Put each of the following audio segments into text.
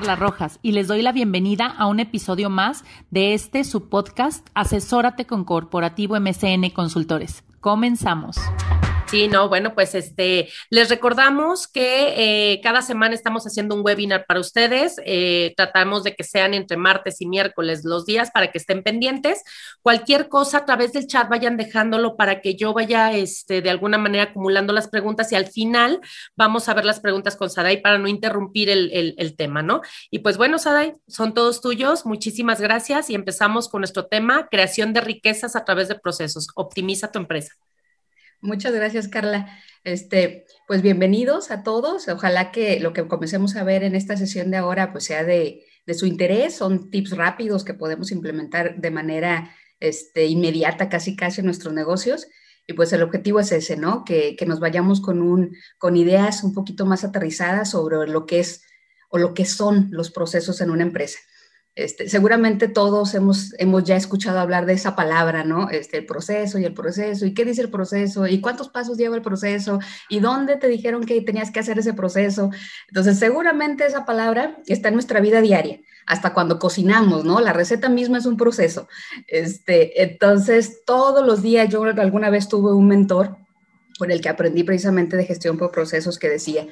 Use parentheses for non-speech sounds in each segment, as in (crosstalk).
Carla Rojas y les doy la bienvenida a un episodio más de este su podcast Asesórate con Corporativo MCN Consultores. Comenzamos. Sí, no, bueno, pues este, les recordamos que eh, cada semana estamos haciendo un webinar para ustedes. Eh, tratamos de que sean entre martes y miércoles los días para que estén pendientes. Cualquier cosa a través del chat vayan dejándolo para que yo vaya este, de alguna manera acumulando las preguntas y al final vamos a ver las preguntas con Sadai para no interrumpir el, el, el tema, ¿no? Y pues bueno, Sadai, son todos tuyos. Muchísimas gracias y empezamos con nuestro tema, creación de riquezas a través de procesos. Optimiza tu empresa. Muchas gracias, Carla. Este, pues bienvenidos a todos. Ojalá que lo que comencemos a ver en esta sesión de ahora pues sea de, de su interés. Son tips rápidos que podemos implementar de manera este, inmediata, casi casi en nuestros negocios. Y pues el objetivo es ese, ¿no? Que, que nos vayamos con, un, con ideas un poquito más aterrizadas sobre lo que es o lo que son los procesos en una empresa. Este, seguramente todos hemos, hemos ya escuchado hablar de esa palabra, ¿no? Este, el proceso y el proceso, y qué dice el proceso, y cuántos pasos lleva el proceso, y dónde te dijeron que tenías que hacer ese proceso. Entonces, seguramente esa palabra está en nuestra vida diaria, hasta cuando cocinamos, ¿no? La receta misma es un proceso. Este, entonces, todos los días, yo alguna vez tuve un mentor con el que aprendí precisamente de gestión por procesos que decía,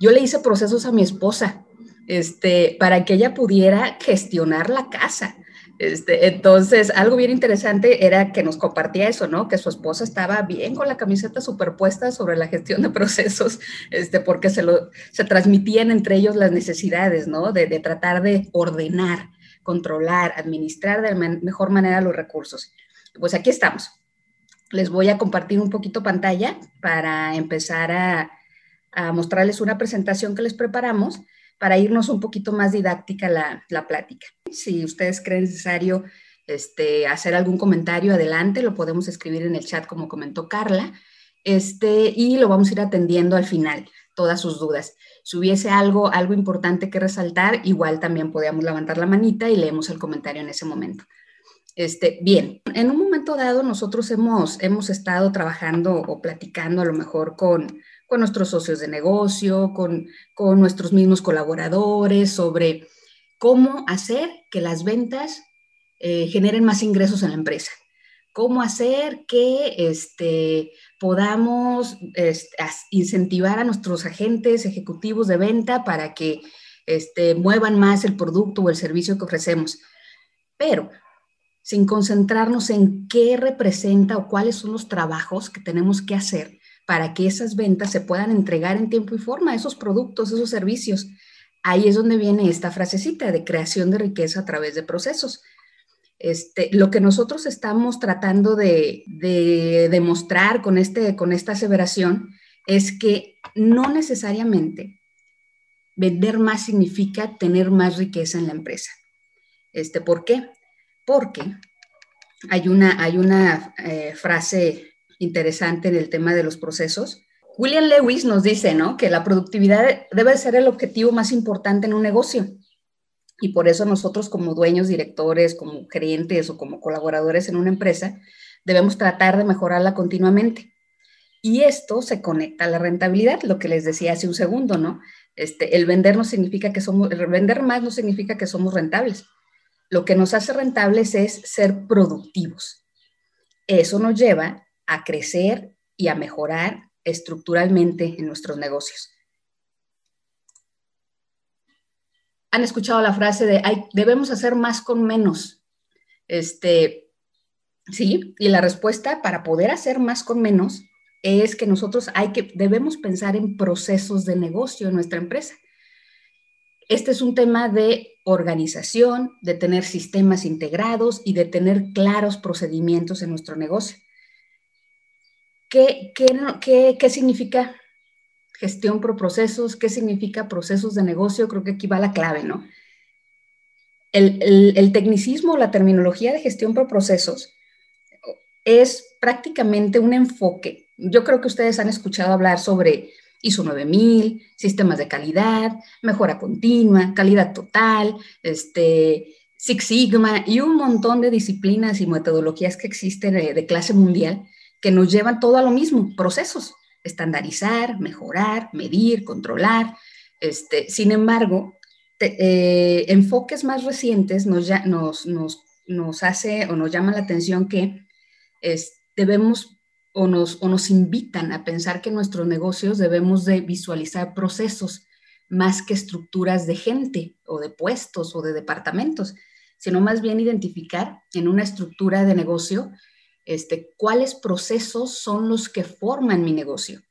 yo le hice procesos a mi esposa este, para que ella pudiera gestionar la casa. Este, entonces, algo bien interesante era que nos compartía eso, ¿no? Que su esposa estaba bien con la camiseta superpuesta sobre la gestión de (laughs) procesos, este, porque se, lo, se transmitían entre ellos las necesidades, ¿no? De, tratar de ordenar, controlar, administrar de mejor manera los recursos. Pues aquí estamos. Les voy a compartir un poquito pantalla para empezar a mostrarles una presentación que les preparamos para irnos un poquito más didáctica la, la plática. Si ustedes creen necesario este, hacer algún comentario, adelante, lo podemos escribir en el chat como comentó Carla, este, y lo vamos a ir atendiendo al final, todas sus dudas. Si hubiese algo, algo importante que resaltar, igual también podíamos levantar la manita y leemos el comentario en ese momento. Este, bien, en un momento dado nosotros hemos, hemos estado trabajando o platicando a lo mejor con, con nuestros socios de negocio, con, con nuestros mismos colaboradores, sobre cómo hacer que las ventas eh, generen más ingresos en la empresa. Cómo hacer que este, podamos este, incentivar a nuestros agentes ejecutivos de venta para que este, muevan más el producto o el servicio que ofrecemos. Pero sin concentrarnos en qué representa o cuáles son los trabajos que tenemos que hacer para que esas ventas se puedan entregar en tiempo y forma, esos productos, esos servicios. Ahí es donde viene esta frasecita de creación de riqueza a través de procesos. Este, lo que nosotros estamos tratando de, de demostrar con, este, con esta aseveración es que no necesariamente vender más significa tener más riqueza en la empresa. Este, ¿Por qué? Porque hay una, hay una eh, frase interesante en el tema de los procesos. William Lewis nos dice, ¿no? Que la productividad debe ser el objetivo más importante en un negocio. Y por eso nosotros como dueños, directores, como gerentes o como colaboradores en una empresa, debemos tratar de mejorarla continuamente. Y esto se conecta a la rentabilidad, lo que les decía hace un segundo, ¿no? Este, el vender no significa que somos, el vender más no significa que somos rentables. Lo que nos hace rentables es ser productivos. Eso nos lleva a crecer y a mejorar estructuralmente en nuestros negocios. Han escuchado la frase de debemos hacer más con menos. Este, sí, y la respuesta para poder hacer más con menos es que nosotros hay que debemos pensar en procesos de negocio en nuestra empresa. Este es un tema de organización, de tener sistemas integrados y de tener claros procedimientos en nuestro negocio. ¿Qué, qué, qué, significa gestión por procesos? ¿Qué significa procesos de negocio? Creo que aquí va la clave, ¿no? El, el, el tecnicismo, la terminología de gestión por procesos es prácticamente un enfoque. Yo creo que ustedes han escuchado hablar sobre ISO 9000, sistemas de calidad, mejora continua, calidad total, este, Six Sigma y un montón de disciplinas y metodologías que existen de clase mundial que nos llevan todo a lo mismo, procesos, estandarizar, mejorar, medir, controlar. Este, sin embargo, eh, enfoques más recientes nos, nos, nos, nos, hace o nos llama la atención que debemos o nos, o nos invitan a pensar que nuestros negocios debemos de visualizar procesos más que estructuras de gente o de puestos o de departamentos, sino más bien identificar en una estructura de negocio este, cuáles procesos son los que forman mi negocio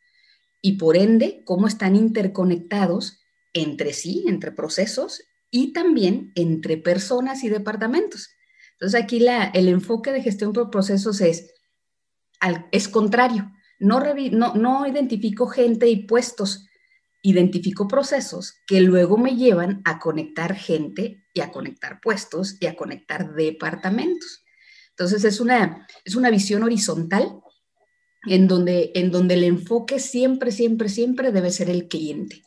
y por ende cómo están interconectados entre sí, entre procesos y también entre personas y departamentos. Entonces aquí la, el enfoque de gestión por procesos es, es contrario. No, no, no identifico gente y puestos, identifico procesos que luego me llevan a conectar gente y a conectar puestos y a conectar departamentos. Entonces es una, es una visión horizontal en donde, en donde el enfoque siempre, siempre, siempre debe ser el cliente.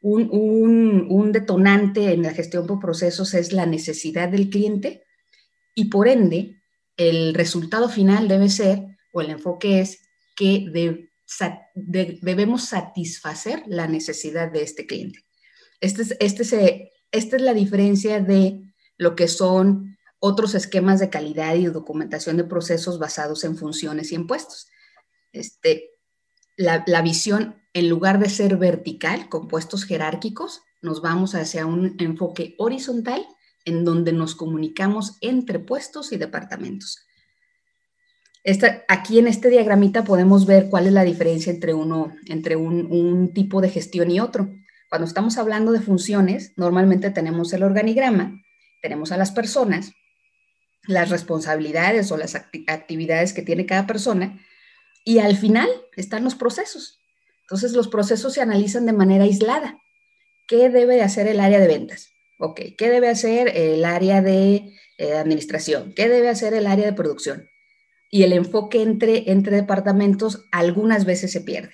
Un, un, un detonante en la gestión por procesos es la necesidad del cliente y por ende el resultado final debe ser, o el enfoque es, que de, debemos satisfacer la necesidad de este cliente. Este es, este se, esta es la diferencia de lo que son otros esquemas de calidad y documentación de procesos basados en funciones y en puestos. Este, la, la visión, en lugar de ser vertical, con puestos jerárquicos, nos vamos hacia un enfoque horizontal en donde nos comunicamos entre puestos y departamentos aquí en este diagramita podemos ver cuál es la diferencia entre, uno, entre un, tipo de gestión y otro. Cuando estamos hablando de funciones, normalmente tenemos el organigrama, tenemos a las personas, las responsabilidades o las actividades que tiene cada persona, y al final están los procesos. Entonces los procesos se analizan de manera aislada. ¿Qué debe hacer el área de ventas? Ok, ¿qué debe hacer el área de eh, administración? ¿Qué debe hacer el área de producción? y el enfoque entre, entre departamentos algunas veces se pierde.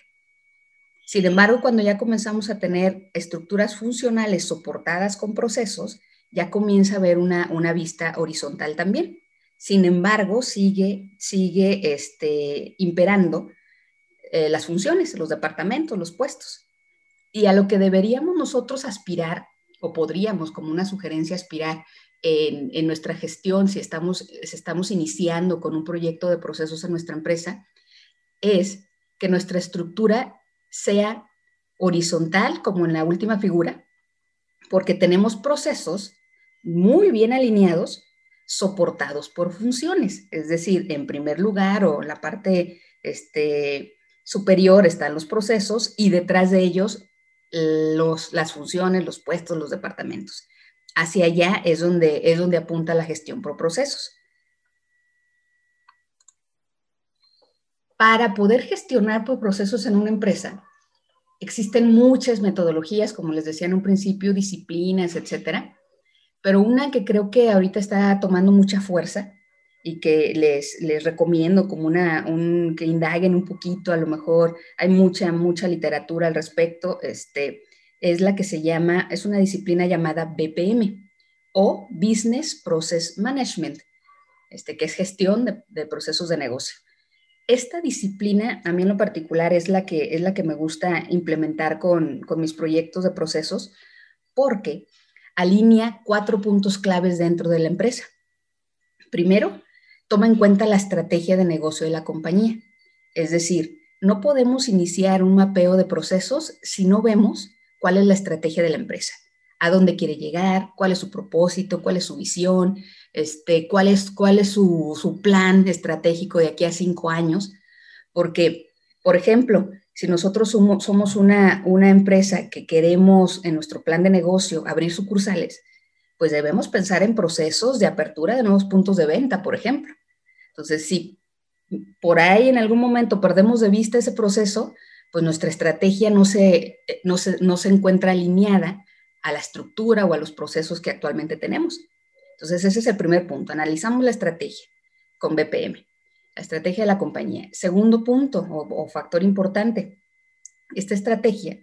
Sin embargo, cuando ya comenzamos a tener estructuras funcionales soportadas con procesos, ya comienza a haber una, una vista horizontal también. Sin embargo, sigue, sigue este, imperando eh, las funciones, los departamentos, los puestos. Y a lo que deberíamos nosotros aspirar, o podríamos como una sugerencia aspirar, en, nuestra gestión, si estamos, si estamos iniciando con un proyecto de procesos en nuestra empresa, es que nuestra estructura sea horizontal, como en la última figura, porque tenemos procesos muy bien alineados, soportados por funciones. Es decir, en primer lugar o la parte este, superior están los procesos y detrás de ellos los, las funciones, los puestos, los departamentos hacia allá es donde, es donde apunta la gestión por procesos. Para poder gestionar por procesos en una empresa, existen muchas metodologías, como les decía en un principio, disciplinas, etcétera, pero una que creo que ahorita está tomando mucha fuerza y que les, les recomiendo como una, un, que indaguen un poquito, a lo mejor hay mucha, mucha literatura al respecto, este, es la que se llama, es una disciplina llamada BPM o Business Process Management, este, que es gestión de, procesos de negocio. Esta disciplina, a mí en lo particular, es la que, es la que me gusta implementar con, con mis proyectos de procesos porque alinea cuatro puntos claves dentro de la empresa. Primero, toma en cuenta la estrategia de negocio de la compañía. Es decir, no podemos iniciar un mapeo de procesos si no vemos cuál es la estrategia de la empresa, a dónde quiere llegar, cuál es su propósito, cuál es su visión, este, cuál es, cuál es su, plan estratégico de aquí a cinco años. Porque, por ejemplo, si nosotros somos, una, una empresa que queremos en nuestro plan de negocio abrir sucursales, pues debemos pensar en procesos de apertura de nuevos puntos de venta, por ejemplo. Entonces, si por ahí en algún momento perdemos de vista ese proceso, pues nuestra estrategia no se, no no se encuentra alineada a la estructura o a los procesos que actualmente tenemos. Entonces, ese es el primer punto. Analizamos la estrategia con BPM, estrategia de la compañía. Segundo punto o, o factor importante, esta estrategia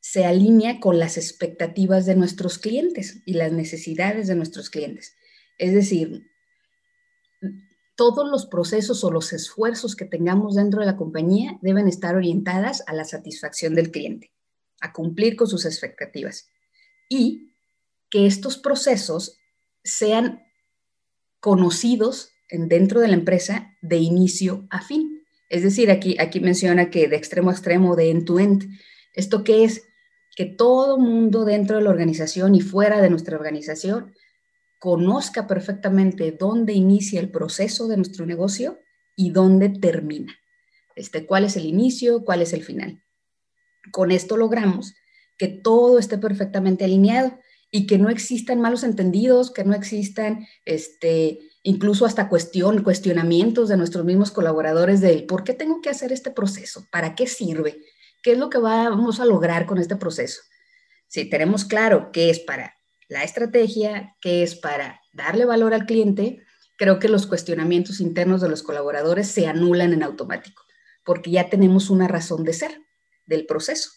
se alinea con las expectativas de nuestros clientes y las necesidades de nuestros clientes. Es decir, todos los procesos o los esfuerzos que tengamos dentro de la compañía deben estar orientadas a la satisfacción del cliente, a cumplir con sus expectativas. Y que estos procesos sean conocidos dentro de la empresa de inicio a fin. Es decir, aquí, aquí menciona que de extremo a extremo, de end to end. ¿Esto qué es? Que todo mundo dentro de la organización y fuera de nuestra organización conozca perfectamente dónde inicia el proceso de nuestro negocio y dónde termina. Este, cuál es el inicio, cuál es el final. Con esto logramos que todo esté perfectamente alineado y que no existan malos entendidos, que no existan este, incluso hasta cuestión, cuestionamientos de nuestros mismos colaboradores del por qué tengo que hacer este proceso, para qué sirve, qué es lo que vamos a lograr con este proceso. Si tenemos claro qué es para la estrategia, qué es para darle valor al cliente, creo que los cuestionamientos internos de los colaboradores se anulan en automático, porque ya tenemos una razón de ser del proceso.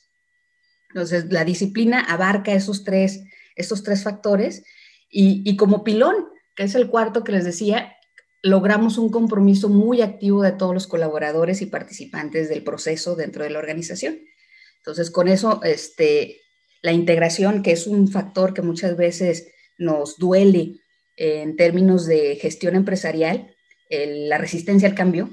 Entonces, la disciplina abarca esos tres, esos tres factores y, y como pilón, que es el cuarto que les decía, logramos un compromiso muy activo de todos los colaboradores y participantes del proceso dentro de la organización. Entonces, con eso, este, la integración, que es un factor que muchas veces nos duele en términos de gestión empresarial, la resistencia al cambio,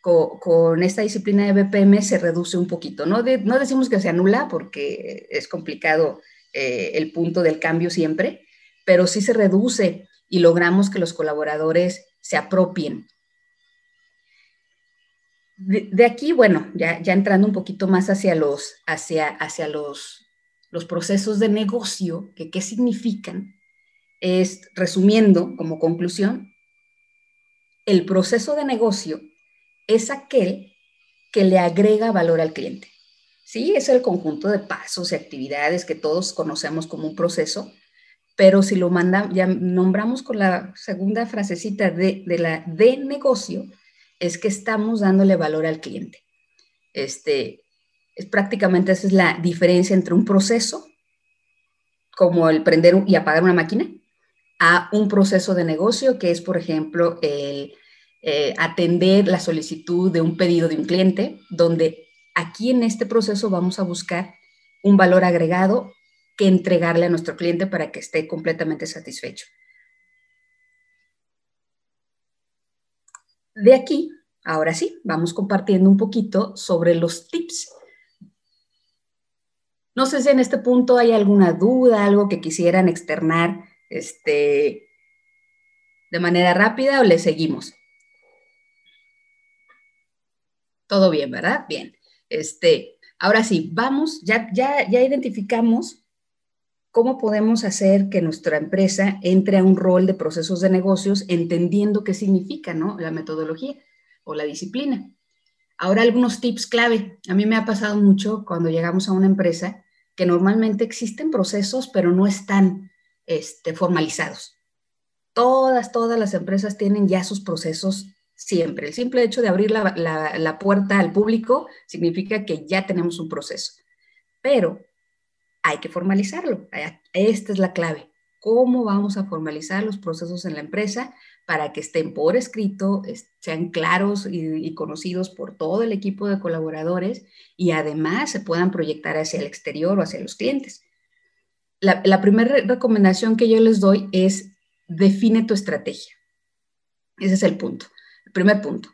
con, esta disciplina de BPM se reduce un poquito. No, no decimos que se anula porque es complicado eh, el punto del cambio siempre, pero sí se reduce y logramos que los colaboradores se apropien. De, aquí, bueno, ya, ya, entrando un poquito más hacia los, hacia, hacia los, los procesos de negocio, que qué significan, es, resumiendo como conclusión, el proceso de negocio es aquel que le agrega valor al cliente. Sí, es el conjunto de pasos y actividades que todos conocemos como un proceso, pero si lo manda, ya nombramos con la segunda frasecita de, la de negocio, es que estamos dándole valor al cliente. Este, es prácticamente esa es la diferencia entre un proceso, como el prender y apagar una máquina, a un proceso de negocio, que es, por ejemplo, el eh, atender la solicitud de un pedido de un cliente, donde aquí en este proceso vamos a buscar un valor agregado que entregarle a nuestro cliente para que esté completamente satisfecho. De aquí, ahora sí, vamos compartiendo un poquito sobre los tips. No sé si en este punto hay alguna duda, algo que quisieran externar este, de manera rápida o le seguimos. Todo bien, ¿verdad? Bien. Este, ahora sí, vamos, ya, ya, ya identificamos cómo podemos hacer que nuestra empresa entre a un rol de procesos de negocios entendiendo qué significa, ¿no? La metodología o la disciplina. Ahora algunos tips clave. A mí me ha pasado mucho cuando llegamos a una empresa que normalmente existen procesos, pero no están este, formalizados. Todas, todas las empresas tienen ya sus procesos siempre. El simple hecho de abrir la, puerta al público significa que ya tenemos un proceso, pero hay que formalizarlo. Esta es la clave. ¿Cómo vamos a formalizar los procesos en la empresa para que estén por escrito, sean claros y, conocidos por todo el equipo de colaboradores y además se puedan proyectar hacia el exterior o hacia los clientes? La, la primera recomendación que yo les doy es define tu estrategia. Ese es el punto primer punto.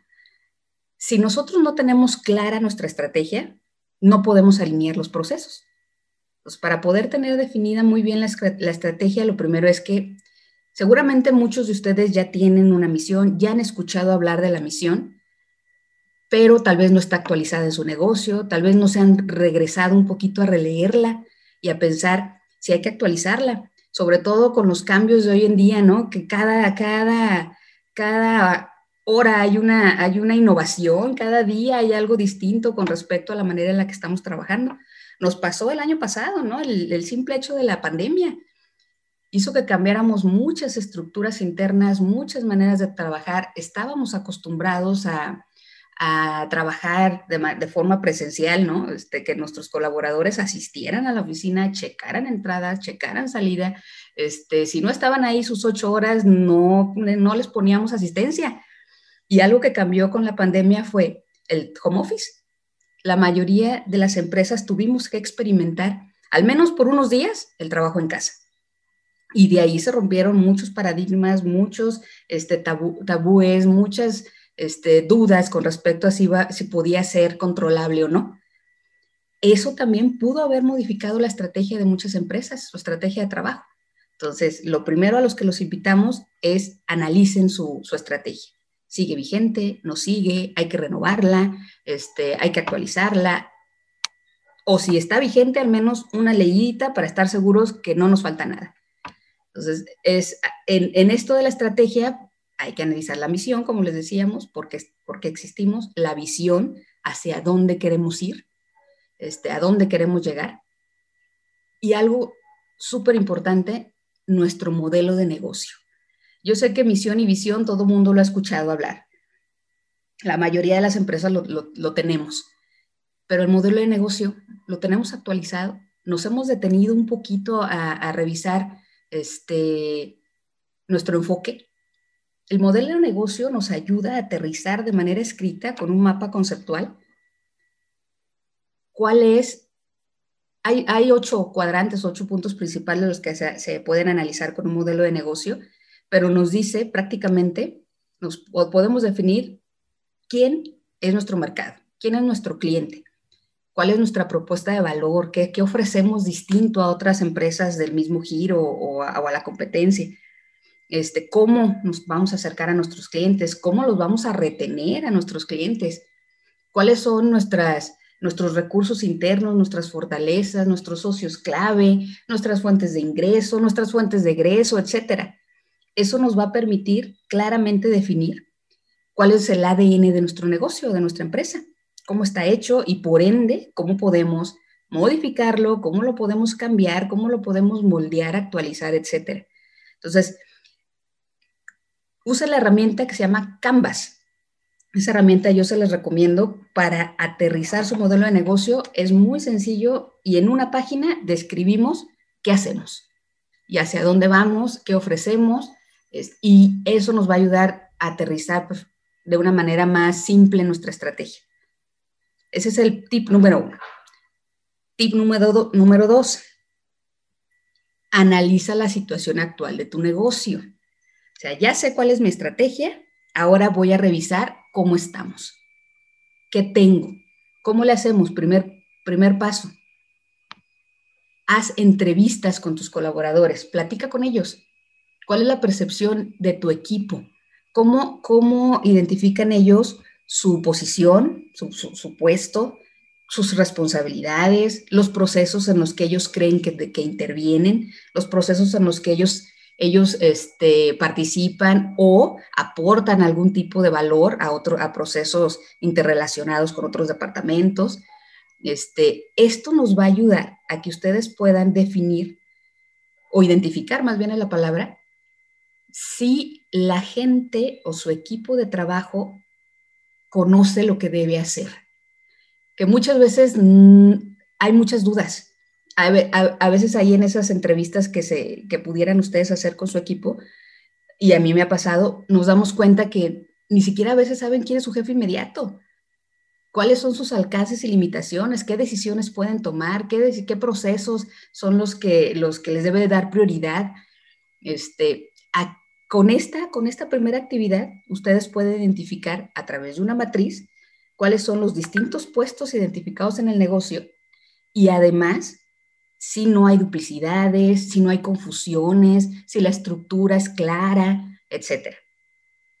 Si nosotros no tenemos clara nuestra estrategia, no podemos alinear los procesos. Pues para poder tener definida muy bien la, estrategia, lo primero es que seguramente muchos de ustedes ya tienen una misión, ya han escuchado hablar de la misión, pero tal vez no está actualizada en su negocio, tal vez no se han regresado un poquito a releerla y a pensar si hay que actualizarla, sobre todo con los cambios de hoy en día, ¿no? Que cada, cada, cada Ahora hay una, hay una innovación, cada día hay algo distinto con respecto a la manera en la que estamos trabajando. Nos pasó el año pasado, ¿no? El, simple hecho de la pandemia hizo que cambiáramos muchas estructuras internas, muchas maneras de trabajar. Estábamos acostumbrados a, trabajar de, forma presencial, ¿no? Este, que nuestros colaboradores asistieran a la oficina, checaran entradas, checaran salida. Este, si no estaban ahí sus ocho horas, no, no les poníamos asistencia. Y algo que cambió con la pandemia fue el home office. La mayoría de las empresas tuvimos que experimentar, al menos por unos días, el trabajo en casa. Y de ahí se rompieron muchos paradigmas, muchos este, tabúes, muchas este, dudas con respecto a si, podía ser controlable o no. Eso también pudo haber modificado la estrategia de muchas empresas, su estrategia de trabajo. Entonces, lo primero a los que los invitamos es analicen su estrategia. ¿Sigue vigente? ¿No sigue? ¿Hay que renovarla? Este, ¿Hay que actualizarla? O si está vigente, al menos una leyita para estar seguros que no nos falta nada. Entonces, es, en, esto de la estrategia hay que analizar la misión, como les decíamos, porque, porque existimos, la visión hacia dónde queremos ir, este, a dónde queremos llegar. Y algo súper importante, nuestro modelo de negocio. Yo sé que misión y visión todo mundo lo ha escuchado hablar. La mayoría de las empresas lo, lo, tenemos, pero el modelo de negocio lo tenemos actualizado. Nos hemos detenido un poquito a, a revisar este, nuestro enfoque. El modelo de negocio nos ayuda a aterrizar de manera escrita con un mapa conceptual cuál es hay, hay, ocho cuadrantes, ocho puntos principales de los que se, se, pueden analizar con un modelo de negocio, pero nos dice prácticamente, nos podemos definir quién es nuestro mercado, quién es nuestro cliente, cuál es nuestra propuesta de valor, qué, ofrecemos distinto a otras empresas del mismo giro o a, o a la competencia. Este, cómo nos vamos a acercar a nuestros clientes, cómo los vamos a retener a nuestros clientes, cuáles son nuestras, nuestros recursos internos, nuestras fortalezas, nuestros socios clave, nuestras fuentes de ingreso, nuestras fuentes de egreso, etcétera. Eso nos va a permitir claramente definir cuál es el ADN de nuestro negocio, de nuestra empresa, cómo está hecho y por ende, cómo podemos modificarlo, cómo lo podemos cambiar, cómo lo podemos moldear, actualizar, etcétera. Entonces, use la herramienta que se llama Canvas. Esa herramienta yo se les recomiendo para aterrizar su modelo de negocio. Es muy sencillo y en una página describimos qué hacemos y hacia dónde vamos, qué ofrecemos y eso nos va a ayudar a aterrizar pues, de una manera más simple nuestra estrategia. Ese es el tip número uno. Tip número, número dos. Analiza la situación actual de tu negocio. O sea, ya sé cuál es mi estrategia, ahora voy a revisar cómo estamos. ¿Qué tengo? ¿Cómo le hacemos? Primer, primer paso. Haz entrevistas con tus colaboradores, platica con ellos. ¿Cuál es la percepción de tu equipo? ¿Cómo, cómo identifican ellos su posición, su, puesto, sus responsabilidades, los procesos en los que ellos creen que, que intervienen, los procesos en los que ellos, ellos este, participan o aportan algún tipo de valor a, otro, a procesos interrelacionados con otros departamentos. Este, esto nos va a ayudar a que ustedes puedan definir o identificar más bien en la palabra si la gente o su equipo de trabajo conoce lo que debe hacer. Que muchas veces hay muchas dudas. A, veces hay en esas entrevistas que, se, que pudieran ustedes hacer con su equipo, y a mí me ha pasado, nos damos cuenta que ni siquiera a veces saben quién es su jefe inmediato, cuáles son sus alcances y limitaciones, qué decisiones pueden tomar, qué, qué procesos son los que, los que les debe dar prioridad. Este, a con esta, con esta primera actividad, ustedes pueden identificar a través de una matriz cuáles son los distintos puestos identificados en el negocio y además si no hay duplicidades, si no hay confusiones, si la estructura es clara, etc.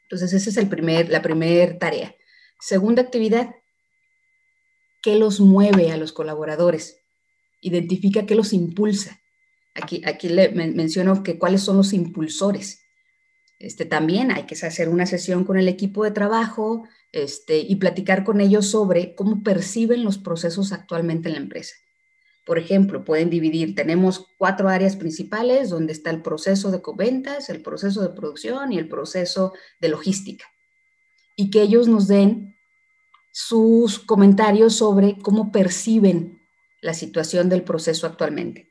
Entonces, esa es el primer, la primera tarea. Segunda actividad, ¿qué los mueve a los colaboradores? Identifica qué los impulsa. Aquí, aquí le menciono que cuáles son los impulsores. Este, también hay que hacer una sesión con el equipo de trabajo este, y platicar con ellos sobre cómo perciben los procesos actualmente en la empresa. Por ejemplo, pueden dividir, tenemos cuatro áreas principales donde está el proceso de ventas, el proceso de producción y el proceso de logística. Y que ellos nos den sus comentarios sobre cómo perciben la situación del proceso actualmente.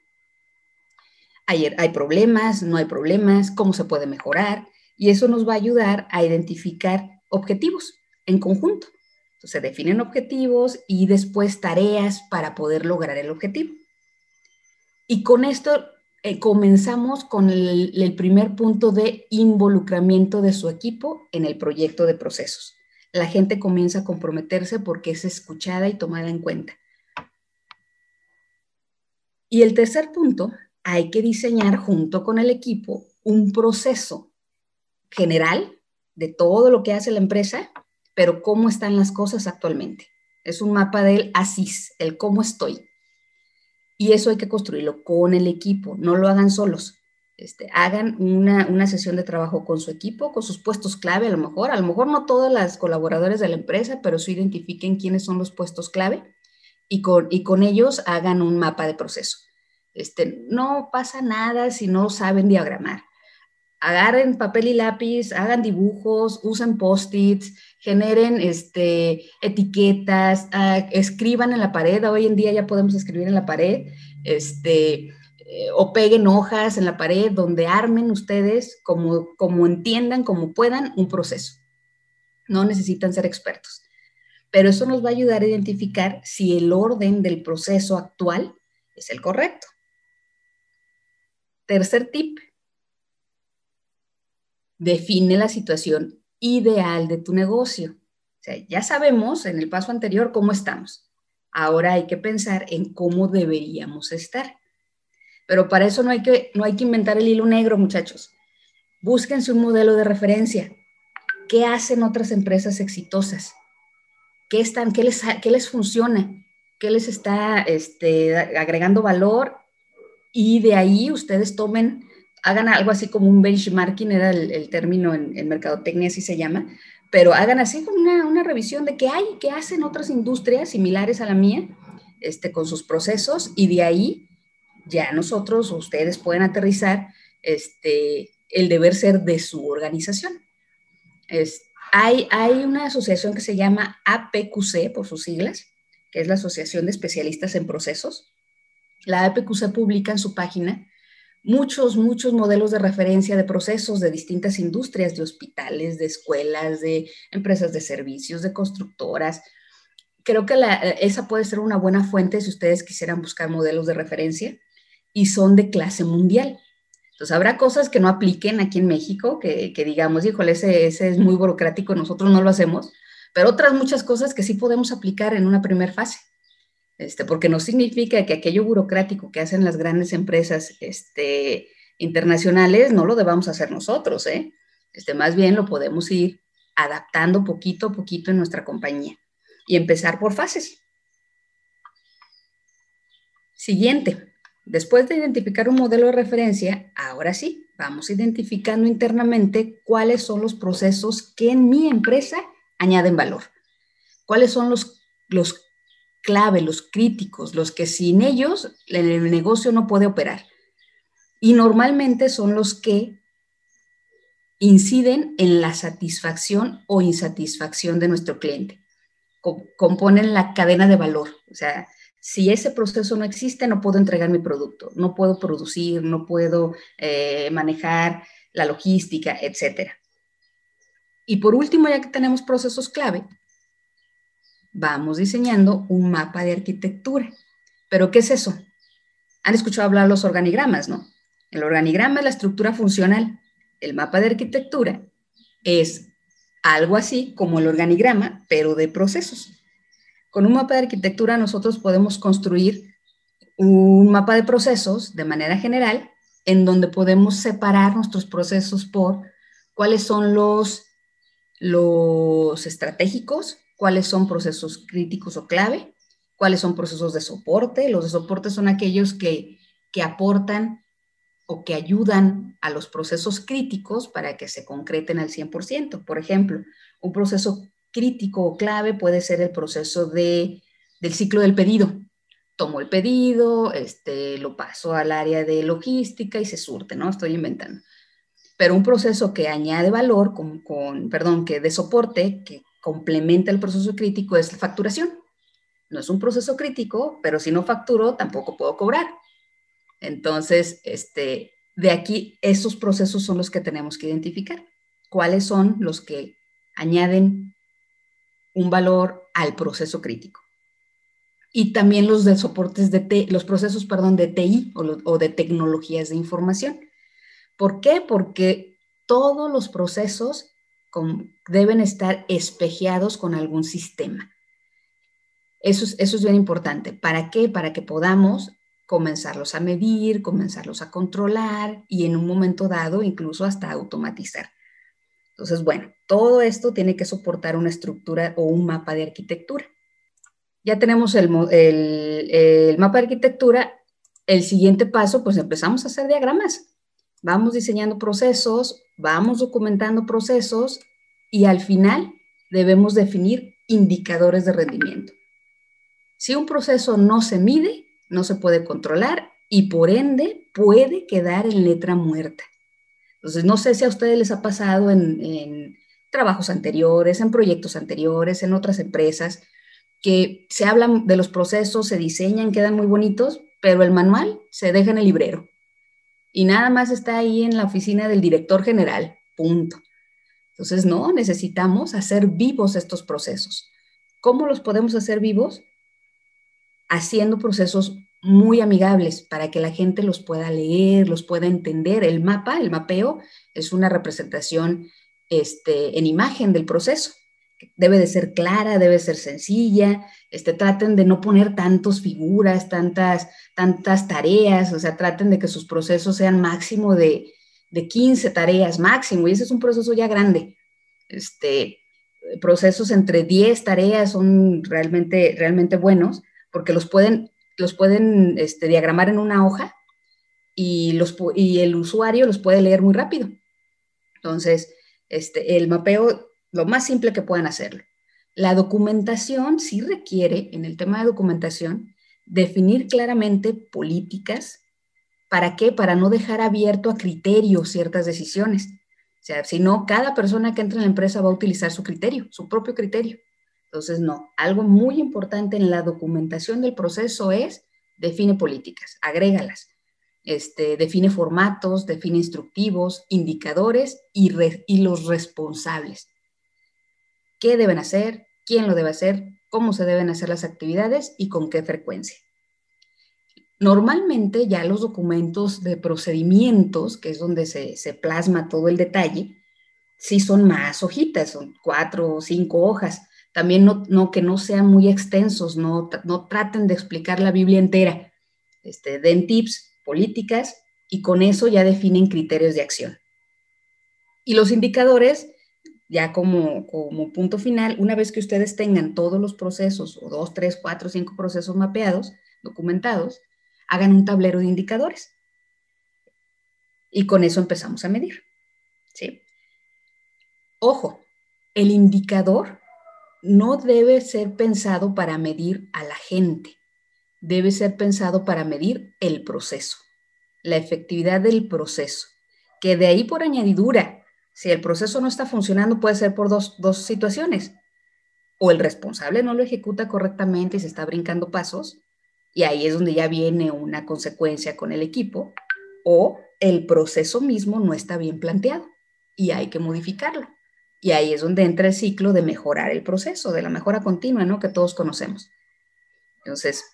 Hay, hay problemas, no hay problemas, cómo se puede mejorar y eso nos va a ayudar a identificar objetivos en conjunto. Se definen objetivos y después tareas para poder lograr el objetivo. Y con esto eh, comenzamos con el, primer punto de involucramiento de su equipo en el proyecto de procesos. La gente comienza a comprometerse porque es escuchada y tomada en cuenta. Y el tercer punto, hay que diseñar junto con el equipo un proceso general de todo lo que hace la empresa, pero cómo están las cosas actualmente. Es un mapa del ASIS, el cómo estoy. Y eso hay que construirlo con el equipo, no lo hagan solos. Este, hagan una, una, sesión de trabajo con su equipo, con sus puestos clave a lo mejor, a lo mejor no todas las colaboradores de la empresa, pero sí identifiquen quiénes son los puestos clave y con, y con ellos hagan un mapa de proceso. Este, no pasa nada si no saben diagramar. Agarren papel y lápiz, hagan dibujos, usen post-its, generen este, etiquetas, ah, escriban en la pared, hoy en día ya podemos escribir en la pared, este, eh, o peguen hojas en la pared donde armen ustedes como, como entiendan, como puedan, un proceso. No necesitan ser expertos. Pero eso nos va a ayudar a identificar si el orden del proceso actual es el correcto. Tercer tip, define la situación ideal de tu negocio. Ya sabemos en el paso anterior cómo estamos. Ahora hay que pensar en cómo deberíamos estar. Pero para eso no hay que, no hay que inventar el hilo negro, muchachos. Búsquense un modelo de referencia. ¿Qué hacen otras empresas exitosas? ¿Qué, están, qué, les, qué les funciona? ¿Qué les está este, agregando valor? Y de ahí ustedes tomen hagan algo así como un benchmarking, era el, término en, mercadotecnia, así se llama, pero hagan así una, una revisión de qué hay, qué hacen otras industrias similares a la mía, este, con sus procesos, y de ahí ya nosotros, ustedes pueden aterrizar este, el deber ser de su organización. Es, hay, hay una asociación que se llama APQC, por sus siglas, que es la Asociación de Especialistas en Procesos. La APQC publica en su página muchos, muchos modelos de referencia de procesos de distintas industrias, de hospitales, de escuelas, de empresas de servicios, de constructoras. Creo que esa puede ser una buena fuente si ustedes quisieran buscar modelos de referencia y son de clase mundial. Entonces, habrá cosas que no apliquen aquí en México, que, digamos, híjole, ese, ese es muy burocrático, nosotros no lo hacemos, pero otras muchas cosas que sí podemos aplicar en una primera fase. Este, porque no significa que aquello burocrático que hacen las grandes empresas este, internacionales no lo debamos hacer nosotros, ¿eh? Este, más bien lo podemos ir adaptando poquito a poquito en nuestra compañía y empezar por fases. Siguiente, después de identificar un modelo de referencia, ahora sí, vamos identificando internamente cuáles son los procesos que en mi empresa añaden valor. ¿Cuáles son los, los clave, los críticos, los que sin ellos el negocio no puede operar. Y normalmente son los que inciden en la satisfacción o insatisfacción de nuestro cliente. Componen la cadena de valor. O sea, si ese proceso no existe, no puedo entregar mi producto, no puedo producir, no puedo eh, manejar la logística, etc. Y por último, ya que tenemos procesos clave, vamos diseñando un mapa de arquitectura. ¿Pero qué es eso? Han escuchado hablar los organigramas, ¿no? El organigrama es la estructura funcional. El mapa de arquitectura es algo así como el organigrama, pero de procesos. Con un mapa de arquitectura nosotros podemos construir un mapa de procesos de manera general en donde podemos separar nuestros procesos por cuáles son los, los estratégicos, cuáles son procesos críticos o clave, cuáles son procesos de soporte. Los de soporte son aquellos que, que aportan o que ayudan a los procesos críticos para que se concreten al 100%. Por ejemplo, un proceso crítico o clave puede ser el proceso de, del ciclo del pedido. Tomo el pedido, este, lo paso al área de logística y se surte, ¿no? Estoy inventando. Pero un proceso que añade valor, con, con perdón, que de soporte, que complementa el proceso crítico es la facturación. No es un proceso crítico, pero si no facturo, tampoco puedo cobrar. Entonces, este, de aquí, esos procesos son los que tenemos que identificar. ¿Cuáles son los que añaden un valor al proceso crítico? y también los de soportes de los procesos, perdón, de TI o, o de tecnologías de información. ¿Por qué? Porque todos los procesos deben estar espejeados con algún sistema. Eso es, eso es bien importante. ¿Para qué? Para que podamos comenzarlos a medir, comenzarlos a controlar y en un momento dado incluso hasta automatizar. Entonces, bueno, todo esto tiene que soportar una estructura o un mapa de arquitectura. Ya tenemos el, el, el mapa de arquitectura. El siguiente paso, pues empezamos a hacer diagramas. Vamos diseñando procesos, vamos documentando procesos y al final debemos definir indicadores de rendimiento. Si un proceso no se mide, no se puede controlar y por ende puede quedar en letra muerta. Entonces, no sé si a ustedes les ha pasado en, trabajos anteriores, en proyectos anteriores, en otras empresas, que se hablan de los procesos, se diseñan, quedan muy bonitos, pero el manual se deja en el librero y nada más está ahí en la oficina del director general, punto. Entonces, no, necesitamos hacer vivos estos procesos. ¿Cómo los podemos hacer vivos? Haciendo procesos muy amigables para que la gente los pueda leer, los pueda entender. El mapa, el mapeo, es una representación este, en imagen del proceso. Debe de ser clara, debe ser sencilla. Este, traten de no poner tantas figuras, tantas, tantas tareas, o sea, traten de que sus procesos sean máximo de, de 15 tareas máximo, y ese es un proceso ya grande. Este, procesos entre 10 tareas son realmente, realmente buenos porque los pueden, los pueden este, diagramar en una hoja y, los, y el usuario los puede leer muy rápido. Entonces, este, el mapeo, lo más simple que puedan hacerlo. La documentación sí requiere, en el tema de documentación, definir claramente políticas ¿Para qué? Para no dejar abierto a criterio ciertas decisiones. O sea, si no, cada persona que entra en la empresa va a utilizar su criterio, su propio criterio. Entonces, no, algo muy importante en la documentación del proceso es define políticas, agrégalas, este, define formatos, define instructivos, indicadores y, y los responsables. ¿Qué deben hacer? ¿Quién lo debe hacer? ¿Cómo se deben hacer las actividades y con qué frecuencia? Normalmente ya los documentos de procedimientos, que es donde se, plasma todo el detalle, sí son más hojitas, son cuatro o cinco hojas. También no, que no sean muy extensos, no, no traten de explicar la Biblia entera. Este, den tips, políticas, y con eso ya definen criterios de acción. Y los indicadores, ya como, como punto final, una vez que ustedes tengan todos los procesos, o dos, tres, cuatro, cinco procesos mapeados, documentados, hagan un tablero de indicadores. Y con eso empezamos a medir. ¿sí? Ojo, el indicador no debe ser pensado para medir a la gente, debe ser pensado para medir el proceso, la efectividad del proceso, que de ahí por añadidura, si el proceso no está funcionando, puede ser por dos, dos situaciones. O el responsable no lo ejecuta correctamente y se está brincando pasos, y ahí es donde ya viene una consecuencia con el equipo, o el proceso mismo no está bien planteado y hay que modificarlo. Y ahí es donde entra el ciclo de mejorar el proceso, de la mejora continua, ¿no? Que todos conocemos. Entonces,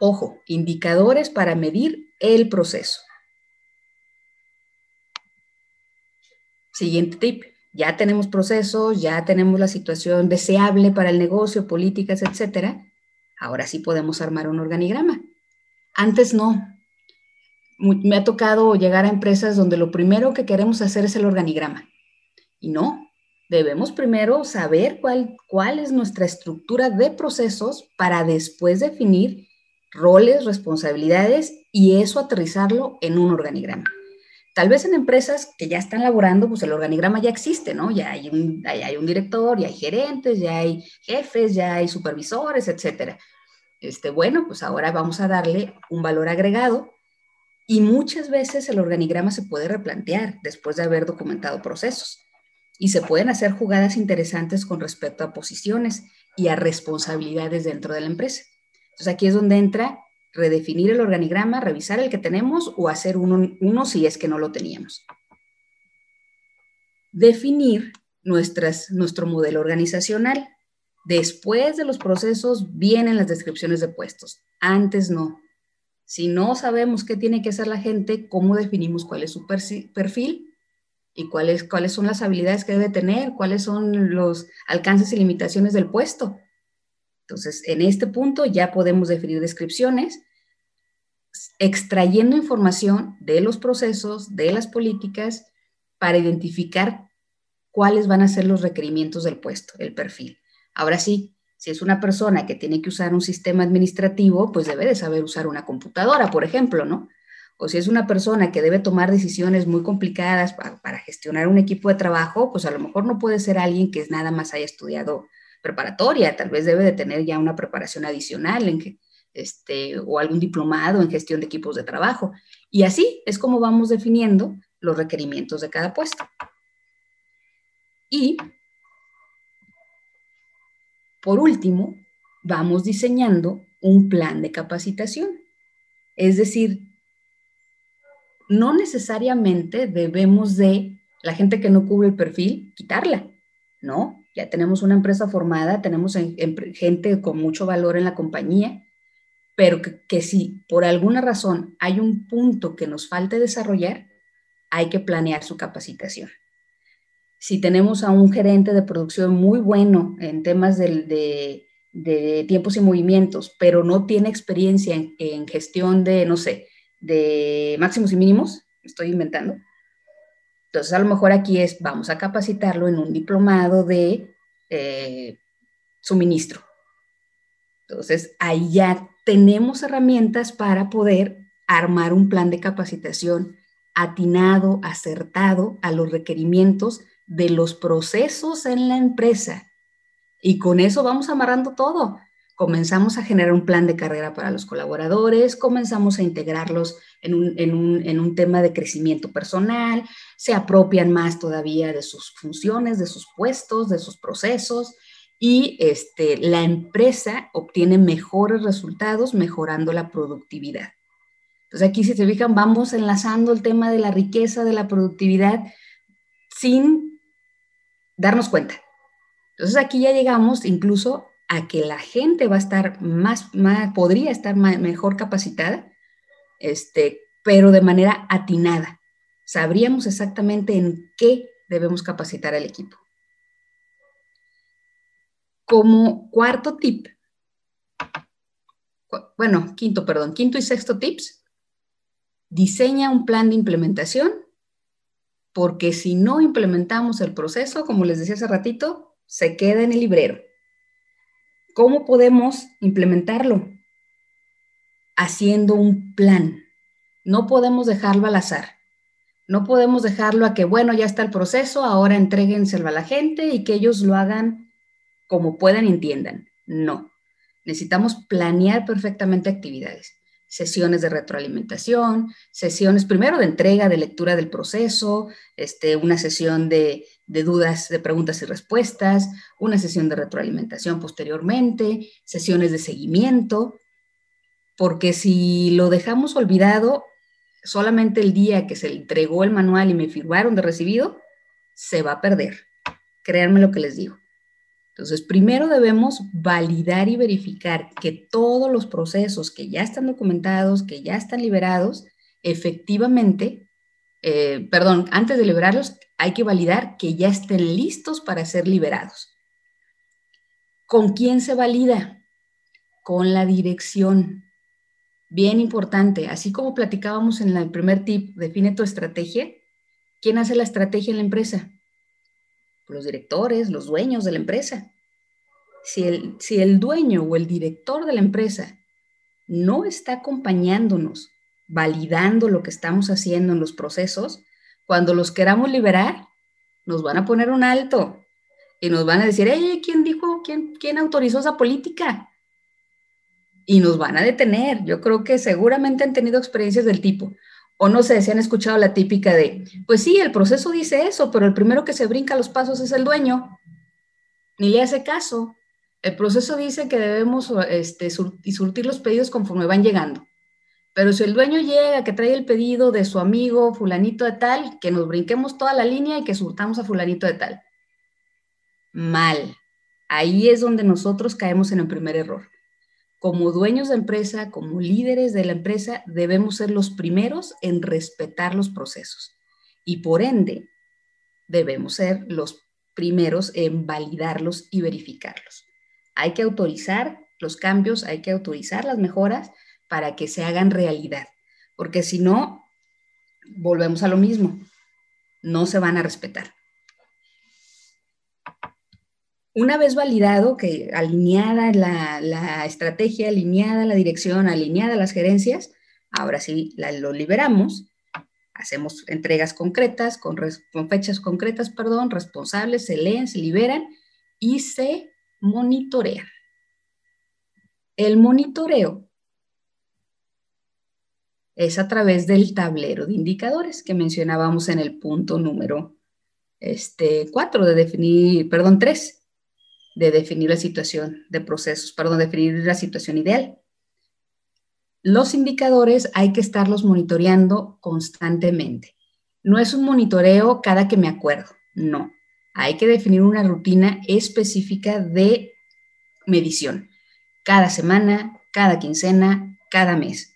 ojo, indicadores para medir el proceso. Siguiente tip. Ya tenemos procesos, ya tenemos la situación deseable para el negocio, políticas, etcétera ahora sí podemos armar un organigrama. Antes no. Me ha tocado llegar a empresas donde lo primero que queremos hacer es el organigrama. Y no, debemos primero saber cuál, cuál es nuestra estructura de procesos para después definir roles, responsabilidades y eso aterrizarlo en un organigrama. Tal vez en empresas que ya están laborando, pues el organigrama ya existe, ¿no? Ya hay un, hay un director, ya hay gerentes, ya hay jefes, ya hay supervisores, etcétera. Este, bueno, pues ahora vamos a darle un valor agregado y muchas veces el organigrama se puede replantear después de haber documentado procesos y se pueden hacer jugadas interesantes con respecto a posiciones y a responsabilidades dentro de la empresa. Entonces aquí es donde entra redefinir el organigrama, revisar el que tenemos o hacer uno, uno si es que no lo teníamos. Definir nuestras, nuestro modelo organizacional. Después de los procesos vienen las descripciones de puestos, antes no. Si no sabemos qué tiene que hacer la gente, ¿cómo definimos cuál es su perfil y cuáles, cuáles son las habilidades que debe tener, cuáles son los alcances y limitaciones del puesto? Entonces, en este punto ya podemos definir descripciones extrayendo información de los procesos, de las políticas, para identificar cuáles van a ser los requerimientos del puesto, el perfil. Ahora sí, si es una persona que tiene que usar un sistema administrativo, pues debe de saber usar una computadora, por ejemplo, ¿no? O si es una persona que debe tomar decisiones muy complicadas para, gestionar un equipo de trabajo, pues a lo mejor no puede ser alguien que nada más haya estudiado preparatoria, tal vez debe de tener ya una preparación adicional en que, este, o algún diplomado en gestión de equipos de trabajo. Y así es como vamos definiendo los requerimientos de cada puesto. Y, por último, vamos diseñando un plan de capacitación. Es decir, no necesariamente debemos de, la gente que no cubre el perfil, quitarla, ¿no? Ya tenemos una empresa formada, tenemos gente con mucho valor en la compañía, pero que, si por alguna razón hay un punto que nos falte desarrollar, hay que planear su capacitación. Si tenemos a un gerente de producción muy bueno en temas de, tiempos y movimientos, pero no tiene experiencia en, gestión de, no sé, de máximos y mínimos, estoy inventando, entonces a lo mejor aquí es, vamos a capacitarlo en un diplomado de eh, suministro. Entonces ahí ya tenemos herramientas para poder armar un plan de capacitación atinado, acertado a los requerimientos de los procesos en la empresa. Y con eso vamos amarrando todo. Comenzamos a generar un plan de carrera para los colaboradores, comenzamos a integrarlos en un, tema de crecimiento personal, se apropian más todavía de sus funciones, de sus puestos, de sus procesos, y este, la empresa obtiene mejores resultados mejorando la productividad. Entonces aquí si se fijan, vamos enlazando el tema de la riqueza, de la productividad, sin darnos cuenta. Entonces aquí ya llegamos incluso a que la gente va a estar más, podría estar mejor capacitada, este, pero de manera atinada. Sabríamos exactamente en qué debemos capacitar al equipo. Como cuarto tip, bueno, quinto, perdón, quinto y sexto tips, diseña un plan de implementación, porque si no implementamos el proceso, como les decía hace ratito, se queda en el librero. ¿Cómo podemos implementarlo? Haciendo un plan. No podemos dejarlo al azar. No podemos dejarlo a que, bueno, ya está el proceso, ahora entréguenselo a la gente y que ellos lo hagan como puedan y entiendan. No. Necesitamos planear perfectamente actividades, sesiones de retroalimentación, sesiones primero de entrega, de lectura del proceso, este, una sesión de, de dudas, de preguntas y respuestas, una sesión de retroalimentación posteriormente, sesiones de seguimiento, porque si lo dejamos olvidado, solamente el día que se entregó el manual y me firmaron de recibido, se va a perder. Créanme lo que les digo. Entonces, primero debemos validar y verificar que todos los procesos que ya están documentados, que ya están liberados, efectivamente, eh, perdón, antes de liberarlos, hay que validar que ya estén listos para ser liberados. ¿Con quién se valida? Con la dirección. Bien importante, así como platicábamos en el primer tip, define tu estrategia. ¿Quién hace la estrategia en la empresa? Los directores, los dueños de la empresa. Si el, si el dueño o el director de la empresa no está acompañándonos, validando lo que estamos haciendo en los procesos, cuando los queramos liberar, nos van a poner un alto y nos van a decir, ¿quién dijo, quién, quién autorizó esa política? Y nos van a detener. Yo creo que seguramente han tenido experiencias del tipo. O no sé si han escuchado la típica de, pues sí, el proceso dice eso, pero el primero que se brinca los pasos es el dueño. Ni le hace caso. El proceso dice que debemos este, surtir los pedidos conforme van llegando. Pero si el dueño llega, que trae el pedido de su amigo fulanito de tal, que nos brinquemos toda la línea y que surtamos a fulanito de tal. Mal. Ahí es donde nosotros caemos en el primer error. Como dueños de empresa, como líderes de la empresa, debemos ser los primeros en respetar los procesos y por ende debemos ser los primeros en validarlos y verificarlos. Hay que autorizar los cambios, hay que autorizar las mejoras para que se hagan realidad, porque si no, volvemos a lo mismo, no se van a respetar. Una vez validado que alineada la, estrategia, alineada la dirección, alineada las gerencias, ahora sí lo liberamos, hacemos entregas concretas, con, fechas concretas, perdón, responsables, se leen, se liberan y se monitorean. El monitoreo es a través del tablero de indicadores que mencionábamos en el punto número este, 4 de definir, perdón, 3, de definir la situación de procesos, perdón, definir la situación ideal. Los indicadores hay que estarlos monitoreando constantemente. No es un monitoreo cada que me acuerdo, no. Hay que definir una rutina específica de medición cada semana, cada quincena, cada mes.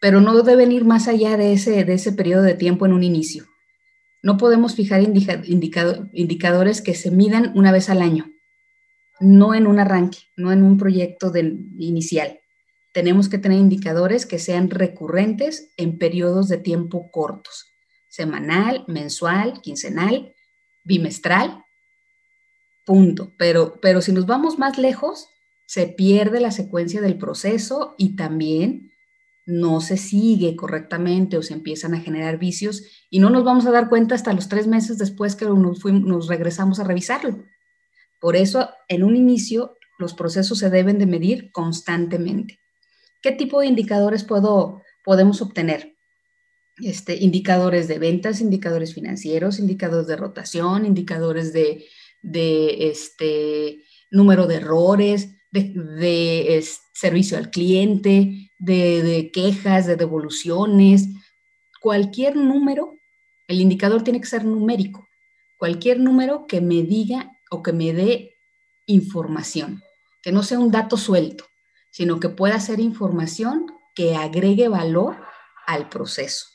Pero no deben ir más allá de ese, de ese periodo de tiempo en un inicio. No podemos fijar indicadores que se midan una vez al año, no en un arranque, no en un proyecto inicial. Tenemos que tener indicadores que sean recurrentes en periodos de tiempo cortos, semanal, mensual, quincenal, bimestral, punto. Pero, pero si nos vamos más lejos, se pierde la secuencia del proceso y también no se sigue correctamente o se empiezan a generar vicios y no nos vamos a dar cuenta hasta los tres meses después que nos, nos regresamos a revisarlo. Por eso, en un inicio, los procesos se deben de medir constantemente. ¿Qué tipo de indicadores puedo, podemos obtener? Este, indicadores de ventas, indicadores financieros, indicadores de rotación, indicadores de, este, número de errores, de, servicio al cliente, de, quejas, de devoluciones, cualquier número, el indicador tiene que ser numérico, cualquier número que me diga o que me dé información, que no sea un dato suelto, sino que pueda ser información que agregue valor al proceso.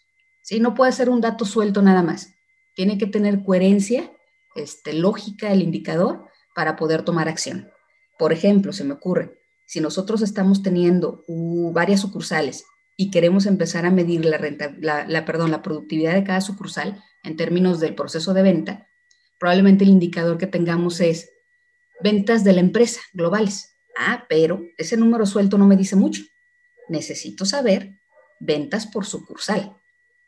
¿sí? No puede ser un dato suelto nada más. Tiene que tener coherencia, este, lógica el indicador para poder tomar acción. Por ejemplo, se me ocurre, si nosotros estamos teniendo varias sucursales y queremos empezar a medir la, renta, la, perdón, la productividad de cada sucursal en términos del proceso de venta, probablemente el indicador que tengamos es ventas de la empresa globales. Ah, pero ese número suelto no me dice mucho. Necesito saber ventas por sucursal.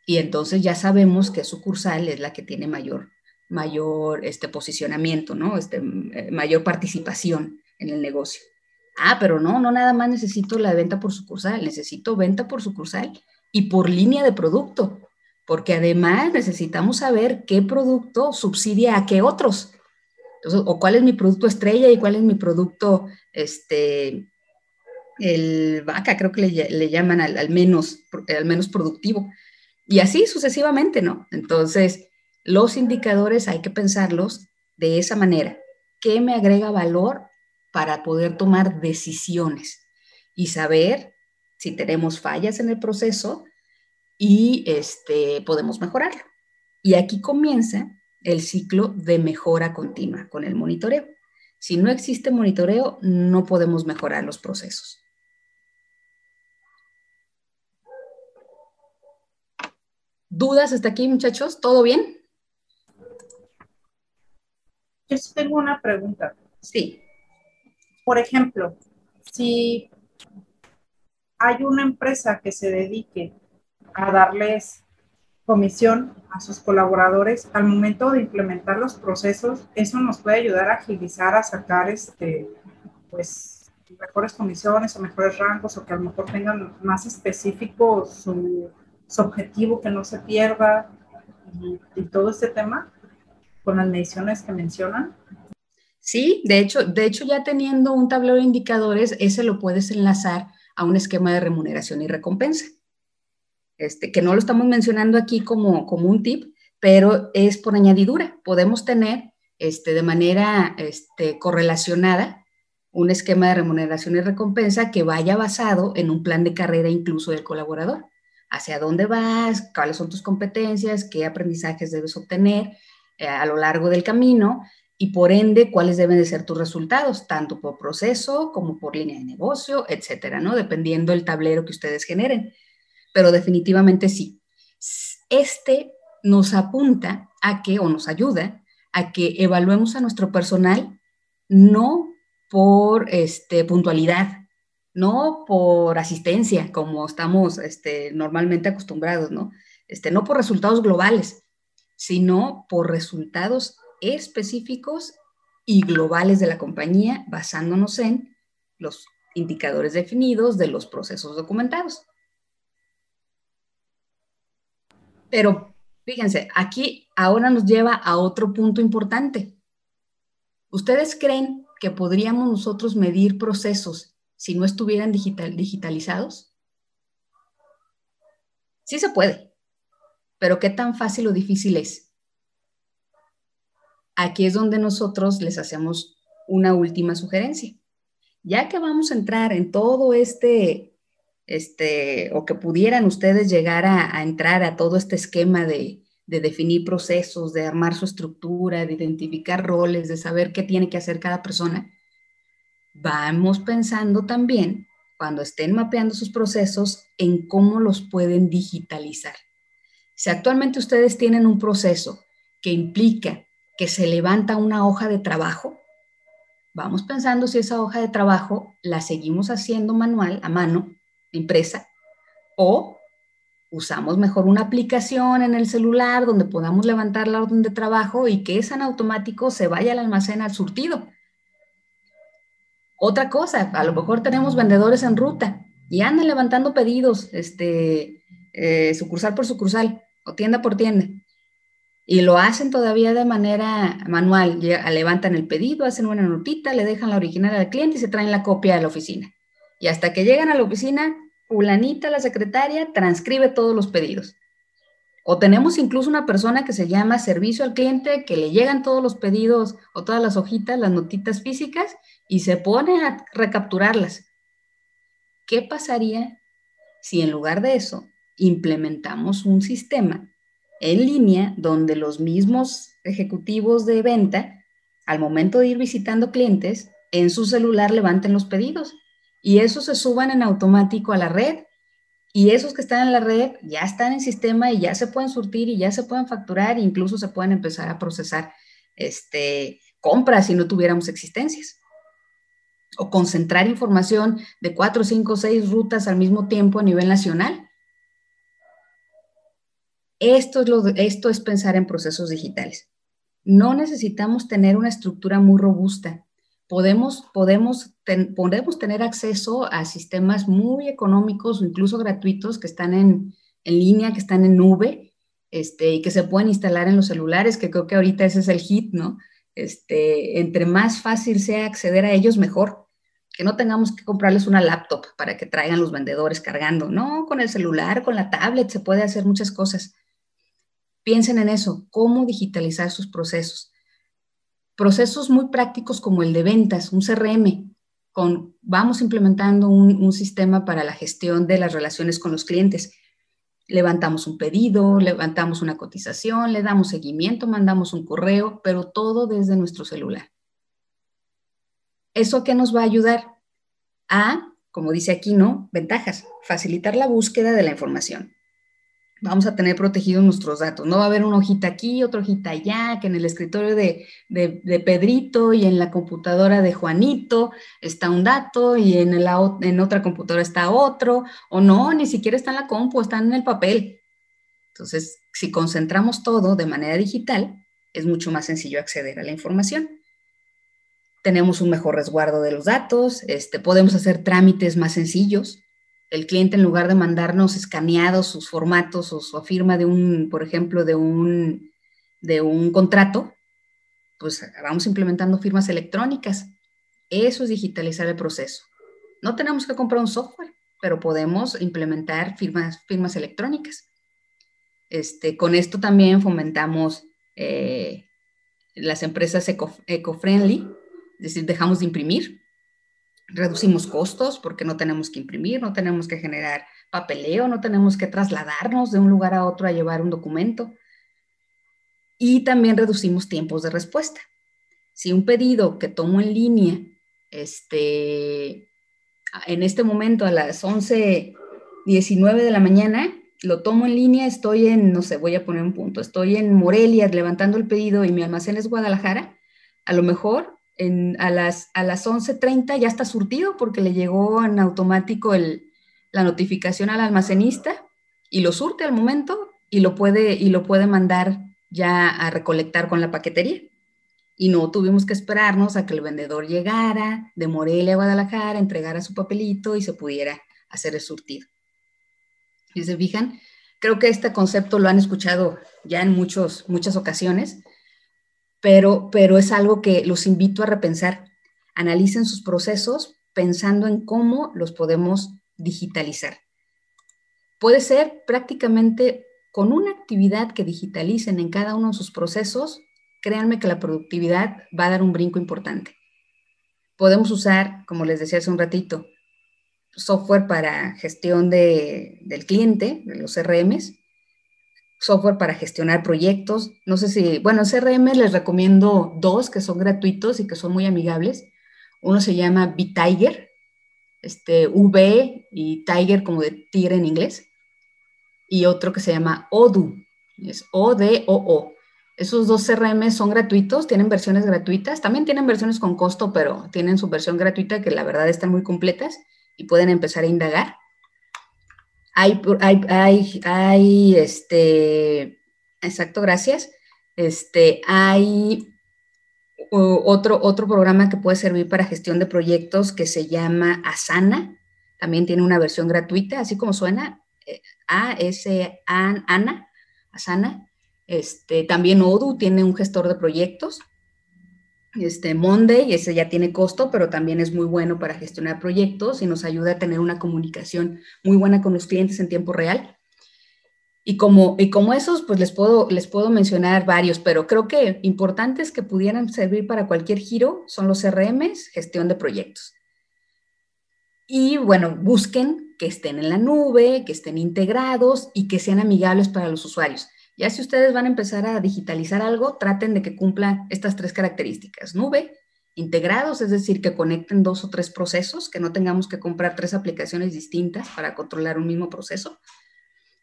Y entonces ya sabemos que sucursal es la que tiene mayor, mayor este, posicionamiento, ¿no? Este, eh, mayor participación en el negocio. Ah, pero no, no nada más necesito la venta por sucursal, necesito venta por sucursal y por línea de producto, porque además necesitamos saber qué producto subsidia a qué otros. Entonces, o cuál es mi producto estrella y cuál es mi producto, este, el vaca, creo que le, llaman al, al, menos, al menos productivo. Y así sucesivamente, ¿no? Entonces, los indicadores hay que pensarlos de esa manera. ¿Qué me agrega valor para poder tomar decisiones y saber si tenemos fallas en el proceso y este, podemos mejorarlo. Y aquí comienza el ciclo de mejora continua con el monitoreo. Si no existe monitoreo, no podemos mejorar los procesos. ¿Dudas hasta aquí, muchachos? ¿Todo bien? Yo tengo una pregunta. Sí por ejemplo, si hay una empresa que se dedique a darles comisión a sus colaboradores al momento de implementar los procesos, eso nos puede ayudar a agilizar, a sacar este, pues, mejores comisiones o mejores rangos o que a lo mejor tengan más específico su, objetivo, que no se pierda y, y todo este tema con las mediciones que mencionan. Sí, de hecho, de hecho ya teniendo un tablero de indicadores, ese lo puedes enlazar a un esquema de remuneración y recompensa. Este, que no lo estamos mencionando aquí como, como un tip, pero es por añadidura. Podemos tener este, de manera este, correlacionada un esquema de remuneración y recompensa que vaya basado en un plan de carrera incluso del colaborador. Hacia dónde vas, cuáles son tus competencias, qué aprendizajes debes obtener eh, a lo largo del camino y por ende cuáles deben de ser tus resultados, tanto por proceso como por línea de negocio, etcétera, ¿no? Dependiendo del tablero que ustedes generen. Pero definitivamente sí. Este nos apunta a que, o nos ayuda a que evaluemos a nuestro personal no por este, puntualidad, no por asistencia, como estamos este, normalmente acostumbrados, ¿no? Este, no por resultados globales, sino por resultados específicos y globales de la compañía, basándonos en los indicadores definidos de los procesos documentados. Pero fíjense, aquí ahora nos lleva a otro punto importante. ¿Ustedes creen que podríamos nosotros medir procesos si no estuvieran digital, digitalizados? Sí se puede, pero ¿qué tan fácil o difícil es? Aquí es donde nosotros les hacemos una última sugerencia. Ya que vamos a entrar en todo este, este o que pudieran ustedes llegar a, a entrar a todo este esquema de, de definir procesos, de armar su estructura, de identificar roles, de saber qué tiene que hacer cada persona, vamos pensando también, cuando estén mapeando sus procesos, en cómo los pueden digitalizar. Si actualmente ustedes tienen un proceso que implica que se levanta una hoja de trabajo, vamos pensando si esa hoja de trabajo la seguimos haciendo manual, a mano, impresa, o usamos mejor una aplicación en el celular donde podamos levantar la orden de trabajo y que esa en automático se vaya al almacén al surtido. Otra cosa, a lo mejor tenemos vendedores en ruta y andan levantando pedidos, este, eh, sucursal por sucursal o tienda por tienda. Y lo hacen todavía de manera manual. levantan el pedido, hacen una notita, le dejan la original al cliente y se traen la copia a la oficina. Y hasta que llegan a la oficina, fulanita, la secretaria, transcribe todos los pedidos. O tenemos incluso una persona que se llama servicio al cliente, que le llegan todos los pedidos o todas las hojitas, las notitas físicas, y se pone a recapturarlas. ¿Qué pasaría si en lugar de eso implementamos un sistema en línea donde los mismos ejecutivos de venta, al momento de ir visitando clientes, en su celular levanten los pedidos y esos se suban en automático a la red y esos que están en la red ya están en sistema y ya se pueden surtir y ya se pueden facturar e incluso se pueden empezar a procesar este, compras si no tuviéramos existencias. O concentrar información de cuatro, cinco, seis rutas al mismo tiempo a nivel nacional. Esto es, esto es pensar en procesos digitales. No necesitamos tener una estructura muy robusta podemos, podemos, podemos tener acceso a sistemas muy económicos o incluso gratuitos que están en, en línea, que están en nube, este, y que se pueden instalar en los celulares, que creo que ahorita ese es el hit, ¿no? Este, entre más fácil sea acceder a ellos, mejor. Que no tengamos que comprarles una laptop para que traigan los vendedores cargando. No, con el celular, con la tablet se puede hacer muchas cosas. Piensen en eso, cómo digitalizar sus procesos procesos muy prácticos como el de ventas, un CRM, con, vamos implementando un, sistema para la gestión de las relaciones con los clientes. Levantamos un pedido, levantamos una cotización, le damos seguimiento, mandamos un correo, pero todo desde nuestro celular. ¿Eso qué nos va a ayudar? A, como dice aquí, ¿no? Ventajas, facilitar la búsqueda de la información vamos a tener protegidos nuestros datos. No va a haber una hojita aquí, otra hojita allá, que en el escritorio de, Pedrito y en la computadora de Juanito está un dato y en, en otra computadora está otro, o no, ni siquiera está en la compu, están en el papel. Entonces, si concentramos todo de manera digital, es mucho más sencillo acceder a la información. Tenemos un mejor resguardo de los datos, este, podemos hacer trámites más sencillos, el cliente en lugar de mandarnos escaneados sus formatos o su firma de un, por ejemplo, de un, de un contrato, pues vamos implementando firmas electrónicas. Eso es digitalizar el proceso. No tenemos que comprar un software, pero podemos implementar firmas, firmas electrónicas. Este, con esto también fomentamos eh, las empresas eco-friendly, es decir, dejamos de imprimir, reducimos costos porque no tenemos que imprimir, no tenemos que generar papeleo, no tenemos que trasladarnos de un lugar a otro a llevar un documento. Y también reducimos tiempos de respuesta. Si un pedido que tomo en línea, este, en este momento a las 11.19 de la mañana, lo tomo en línea, estoy en, no sé, voy a poner un punto, estoy en Morelia levantando el pedido y mi almacén es Guadalajara, a lo mejor a las, a las 11.30 ya está surtido porque le llegó en automático la notificación al almacenista y lo surte al momento y lo puede, y lo puede mandar ya a recolectar con la paquetería. Y no tuvimos que esperarnos a que el vendedor llegara de Morelia a Guadalajara, entregara su papelito y se pudiera hacer el surtido. Y se fijan, creo que este concepto lo han escuchado ya en muchos, muchas ocasiones, pero, pero es algo que los invito a repensar. Analicen sus procesos pensando en cómo los podemos digitalizar. Puede ser prácticamente con una actividad que digitalicen en cada uno de sus procesos, créanme que la productividad va a dar un brinco importante. Podemos usar, como les decía hace un ratito, software para gestión de, del cliente, de los CRMs, software para gestionar proyectos. No sé si, bueno, CRM les recomiendo dos que son gratuitos y que son muy amigables. Uno se llama BTiger, este, V y Tiger como de tigre en inglés. Y otro que se llama Odoo, es O-D-O-O. Esos dos CRM son gratuitos, tienen versiones gratuitas, también tienen versiones con costo, pero tienen su versión gratuita que la verdad están muy completas y pueden empezar a indagar. Hay, hay, hay, este, exacto, gracias. Este, hay otro, otro programa que puede servir para gestión de proyectos que se llama Asana. También tiene una versión gratuita, así como suena, eh, A-S-A-N-A, Asana. Este, también Odoo tiene un gestor de proyectos. Este, Monday, ese ya tiene costo, pero también es muy bueno para gestionar proyectos y nos ayuda a tener una comunicación muy buena con los clientes en tiempo real. Y como, y como esos, pues les puedo, les puedo mencionar varios, pero creo que importantes que pudieran servir para cualquier giro son los CRMs, gestión de proyectos. Y bueno, busquen que estén en la nube, que estén integrados y que sean amigables para los usuarios. Ya si ustedes van a empezar a digitalizar algo, traten de que cumpla estas tres características. Nube, integrados, es decir, que conecten dos o tres procesos, que no tengamos que comprar tres aplicaciones distintas para controlar un mismo proceso.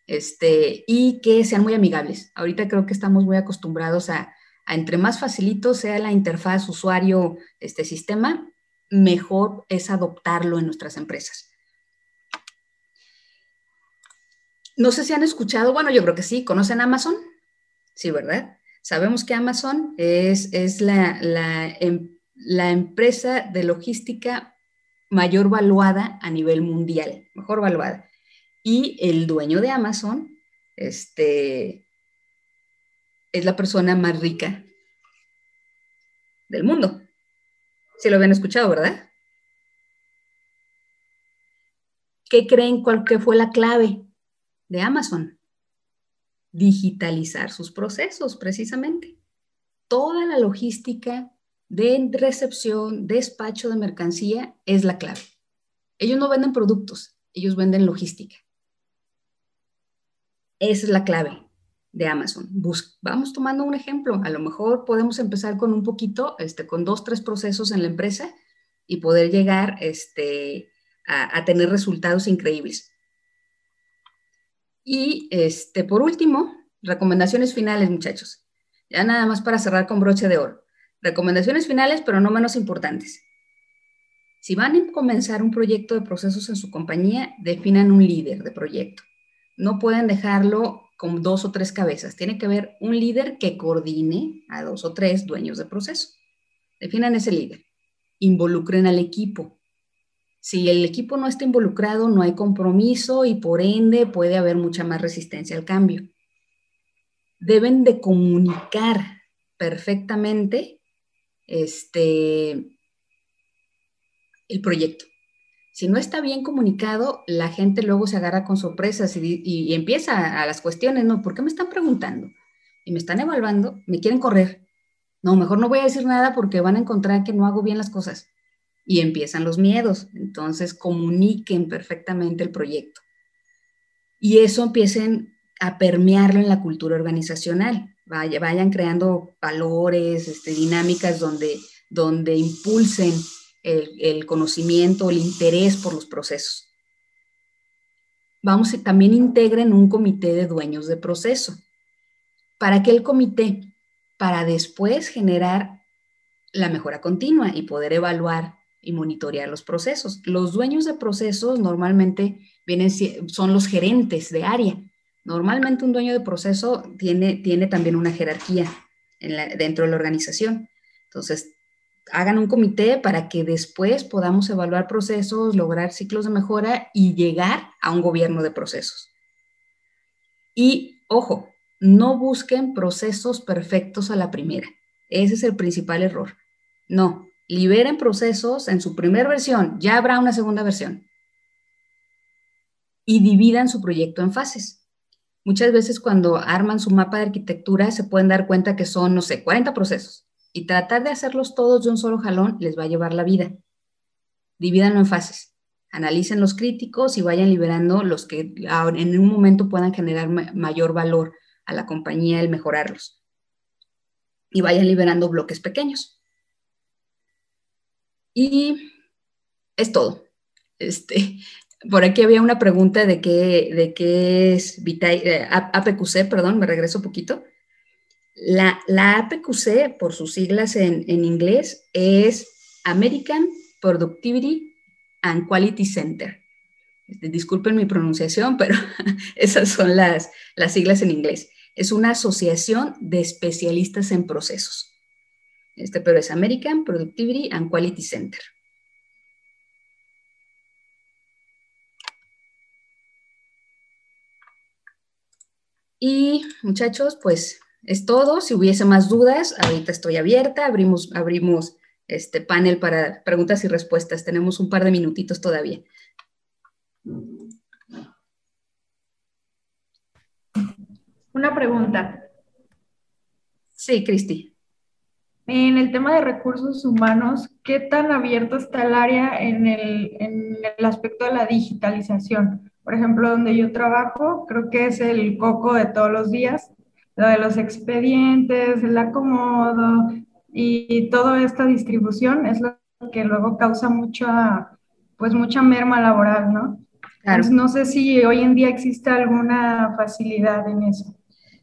Este, y que sean muy amigables. Ahorita creo que estamos muy acostumbrados a, a entre más facilito sea la interfaz usuario, este sistema, mejor es adoptarlo en nuestras empresas. No sé si han escuchado, bueno, yo creo que sí, ¿conocen Amazon? Sí, ¿verdad? Sabemos que Amazon es, es la, la, em, la empresa de logística mayor valuada a nivel mundial, mejor valuada. Y el dueño de Amazon este, es la persona más rica del mundo. Si lo habían escuchado, ¿verdad? ¿Qué creen cuál que fue la clave de Amazon. Digitalizar sus procesos, precisamente. Toda la logística de recepción, despacho de mercancía es la clave. Ellos no venden productos, ellos venden logística. Esa es la clave de Amazon. vamos tomando un ejemplo. A lo mejor podemos empezar con un poquito, este, con dos, tres procesos en la empresa y poder llegar este, a tener resultados increíbles. Y este, por último, recomendaciones finales, muchachos. Ya nada más para cerrar con broche de oro. Recomendaciones finales, pero no menos importantes. Si van a comenzar un proyecto de procesos en su compañía, definan un líder de proyecto. No pueden dejarlo con dos o tres cabezas. Tiene que haber un líder que coordine a dos o tres dueños de proceso. Definan ese líder. Involucren al equipo. Si el equipo no está involucrado, no hay compromiso y por ende puede haber mucha más resistencia al cambio. Deben de comunicar perfectamente este, el proyecto. Si no está bien comunicado, la gente luego se agarra con sorpresas y, y, empieza a las cuestiones, ¿no? ¿Por qué me están preguntando? Y me están evaluando, me quieren correr, No, mejor no voy a decir nada porque van a encontrar que no hago bien las cosas. Y empiezan los miedos. Entonces, comuniquen perfectamente el proyecto. Y eso empiecen a permearlo en la cultura organizacional. vayan creando valores, este, dinámicas donde, donde impulsen el, el conocimiento, el interés por los procesos vamos, también integren un comité de dueños de proceso. ¿Para qué el comité? Para después generar la mejora continua y poder evaluar y monitorear los procesos. Los dueños de procesos normalmente vienen, son los gerentes de área. Normalmente un dueño de proceso tiene, tiene también una jerarquía dentro de la organización. Entonces, hagan un comité para que después podamos evaluar procesos, lograr ciclos de mejora y llegar a un gobierno de procesos. Y ojo, no busquen procesos perfectos a la primera. Ese es el principal error. No, liberen procesos en su primera versión, ya habrá una segunda versión. Y dividan su proyecto en fases. Muchas veces cuando arman su mapa de arquitectura se pueden dar cuenta que son, no sé, 40 procesos y tratar de hacerlos todos de un solo jalón les va a llevar la vida. Divídanlo en fases. Analicen los críticos y vayan liberando los que en un momento puedan generar mayor valor a la compañía el mejorarlos. Y vayan liberando bloques pequeños. Y es todo. Este, (laughs) por aquí había una pregunta de qué, de qué es eh, APQC, perdón, me regreso un poquito. La, APQC, por sus siglas en, inglés, es American Productivity and Quality Center. Este, disculpen mi pronunciación, pero (laughs) esas son las, las siglas en inglés. Es una asociación de especialistas en procesos. Este, pero es American Productivity and Quality Center. Y muchachos, pues es todo. Si hubiese más dudas, ahorita estoy abierta. Abrimos, abrimos este panel para preguntas y respuestas. Tenemos un par de minutitos todavía. Una pregunta. Sí, Cristi. En el tema de recursos humanos, ¿qué tan abierto está el área en el, en el aspecto de la digitalización? Por ejemplo, donde yo trabajo, creo que es el coco de todos los días, lo de los expedientes, el acomodo y toda esta distribución es lo que luego causa mucha, pues mucha merma laboral, ¿no? no sé si hoy en día existe alguna facilidad en eso.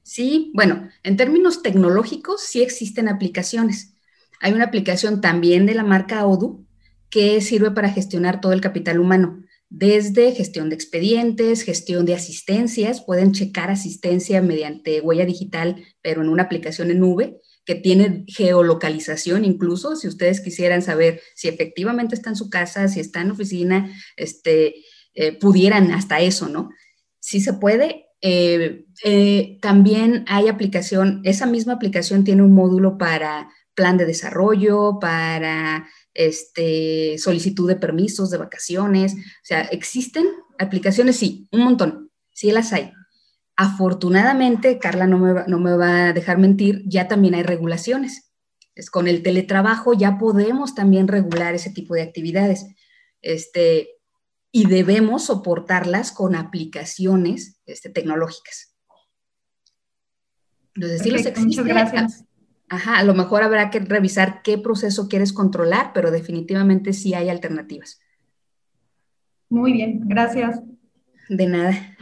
Sí, bueno, en términos tecnológicos sí existen aplicaciones. Hay una aplicación también de la marca Odoo que sirve para gestionar todo el capital humano desde gestión de expedientes, gestión de asistencias, pueden checar asistencia mediante huella digital, pero en una aplicación en nube que tiene geolocalización incluso, si ustedes quisieran saber si efectivamente está en su casa, si está en oficina, este, eh, pudieran hasta eso, ¿no? Sí se puede. Eh, eh, también hay aplicación, esa misma aplicación tiene un módulo para plan de desarrollo, para este, solicitud de permisos, de vacaciones. O sea, existen aplicaciones, sí, un montón, sí las hay. Afortunadamente, Carla no me, va, no me va a dejar mentir, ya también hay regulaciones. Es, con el teletrabajo ya podemos también regular ese tipo de actividades. Este, y debemos soportarlas con aplicaciones este, tecnológicas. Entonces, sí los Muchas gracias. Ajá, a lo mejor habrá que revisar qué proceso quieres controlar, pero definitivamente sí hay alternativas. Muy bien, gracias. De nada.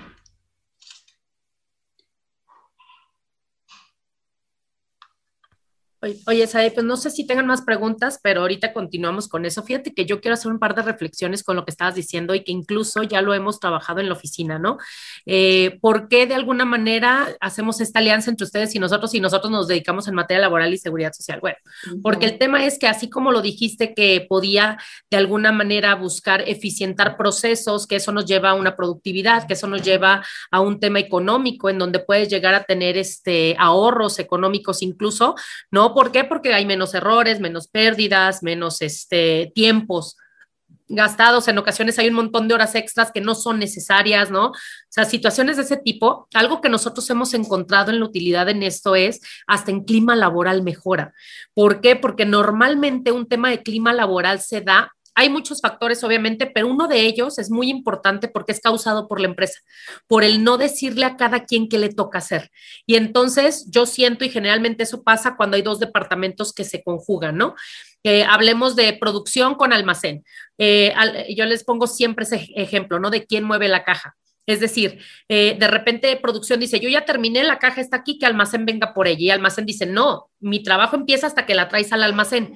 Oye, Sae, pues no sé si tengan más preguntas, pero ahorita continuamos con eso. Fíjate que yo quiero hacer un par de reflexiones con lo que estabas diciendo y que incluso ya lo hemos trabajado en la oficina, ¿no? Eh, ¿Por qué de alguna manera hacemos esta alianza entre ustedes y nosotros y nosotros nos dedicamos en materia laboral y seguridad social? Bueno, porque el tema es que así como lo dijiste que podía de alguna manera buscar eficientar procesos, que eso nos lleva a una productividad, que eso nos lleva a un tema económico en donde puedes llegar a tener este ahorros económicos incluso, ¿no? ¿Por qué? Porque hay menos errores, menos pérdidas, menos este, tiempos gastados, en ocasiones hay un montón de horas extras que no son necesarias, ¿no? O sea, situaciones de ese tipo, algo que nosotros hemos encontrado en la utilidad en esto es hasta en clima laboral mejora. ¿Por qué? Porque normalmente un tema de clima laboral se da hay muchos factores, obviamente, pero uno de ellos es muy importante porque es causado por la empresa, por el no decirle a cada quien qué le toca hacer. Y entonces yo siento, y generalmente eso pasa cuando hay dos departamentos que se conjugan, ¿no? Eh, hablemos de producción con almacén. Eh, yo les pongo siempre ese ejemplo, ¿no? De quién mueve la caja. Es decir, eh, de repente producción dice, yo ya terminé, la caja está aquí, que almacén venga por ella. Y almacén dice, no, mi trabajo empieza hasta que la traes al almacén.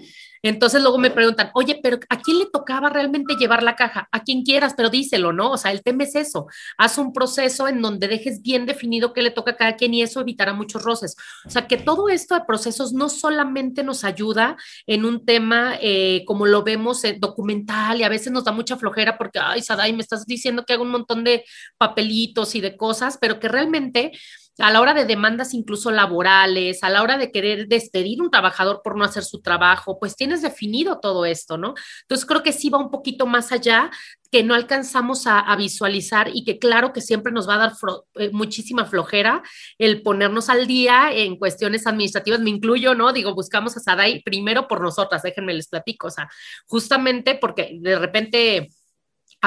Entonces luego me preguntan, oye, pero ¿a quién le tocaba realmente llevar la caja? A quien quieras, pero díselo, ¿no? O sea, el tema es eso. Haz un proceso en donde dejes bien definido qué le toca a cada quien y eso evitará muchos roces. O sea, que todo esto de procesos no solamente nos ayuda en un tema eh, como lo vemos en documental y a veces nos da mucha flojera porque, ay, Sadai, me estás diciendo que hago un montón de papelitos y de cosas, pero que realmente a la hora de demandas incluso laborales, a la hora de querer despedir un trabajador por no hacer su trabajo, pues tienes definido todo esto, ¿no? Entonces creo que sí va un poquito más allá, que no alcanzamos a, visualizar y que claro que siempre nos va a dar eh, muchísima flojera el ponernos al día en cuestiones administrativas, me incluyo, ¿no? Digo, buscamos a Sadai primero por nosotras, déjenme les platico, o sea, justamente porque de repente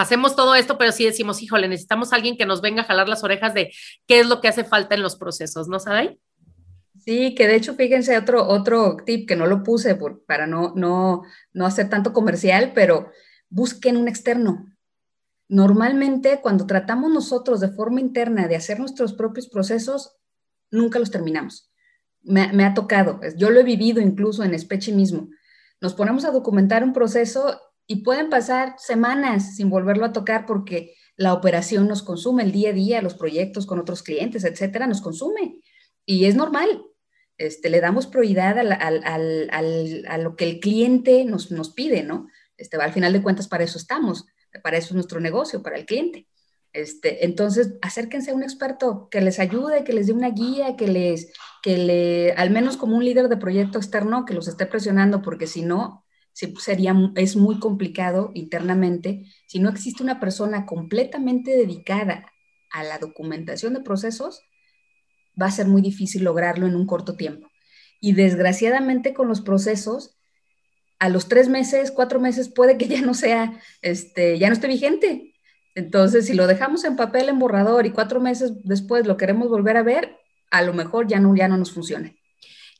hacemos todo esto, pero sí decimos, híjole, necesitamos alguien que nos venga a jalar las orejas de qué es lo que hace falta en los procesos, ¿no, Saday? Sí, que de hecho, fíjense, otro, otro tip que no lo puse por, para no, no, no hacer tanto comercial, pero busquen un externo. Normalmente, cuando tratamos nosotros de forma interna de hacer nuestros propios procesos, nunca los terminamos. Me, me ha tocado, yo lo he vivido incluso en Spechi mismo. Nos ponemos a documentar un proceso y pueden pasar semanas sin volverlo a tocar porque la operación nos consume el día a día, los proyectos con otros clientes, etcétera, nos consume. Y es normal. Este, le damos prioridad a lo que el cliente nos, nos pide, ¿no? Este, al final de cuentas, para eso estamos, para eso es nuestro negocio, para el cliente. Este, entonces, acérquense a un experto que les ayude, que les dé una guía, que les, que le, al menos como un líder de proyecto externo, que los esté presionando, porque si no, sería, es muy complicado internamente si no existe una persona completamente dedicada a la documentación de procesos, va a ser muy difícil lograrlo en un corto tiempo. Y desgraciadamente con los procesos, a los tres meses, cuatro meses, puede que ya no sea, este, ya no esté vigente. Entonces, si lo dejamos en papel, en borrador, y cuatro meses después lo queremos volver a ver, a lo mejor ya no, ya no nos funciona.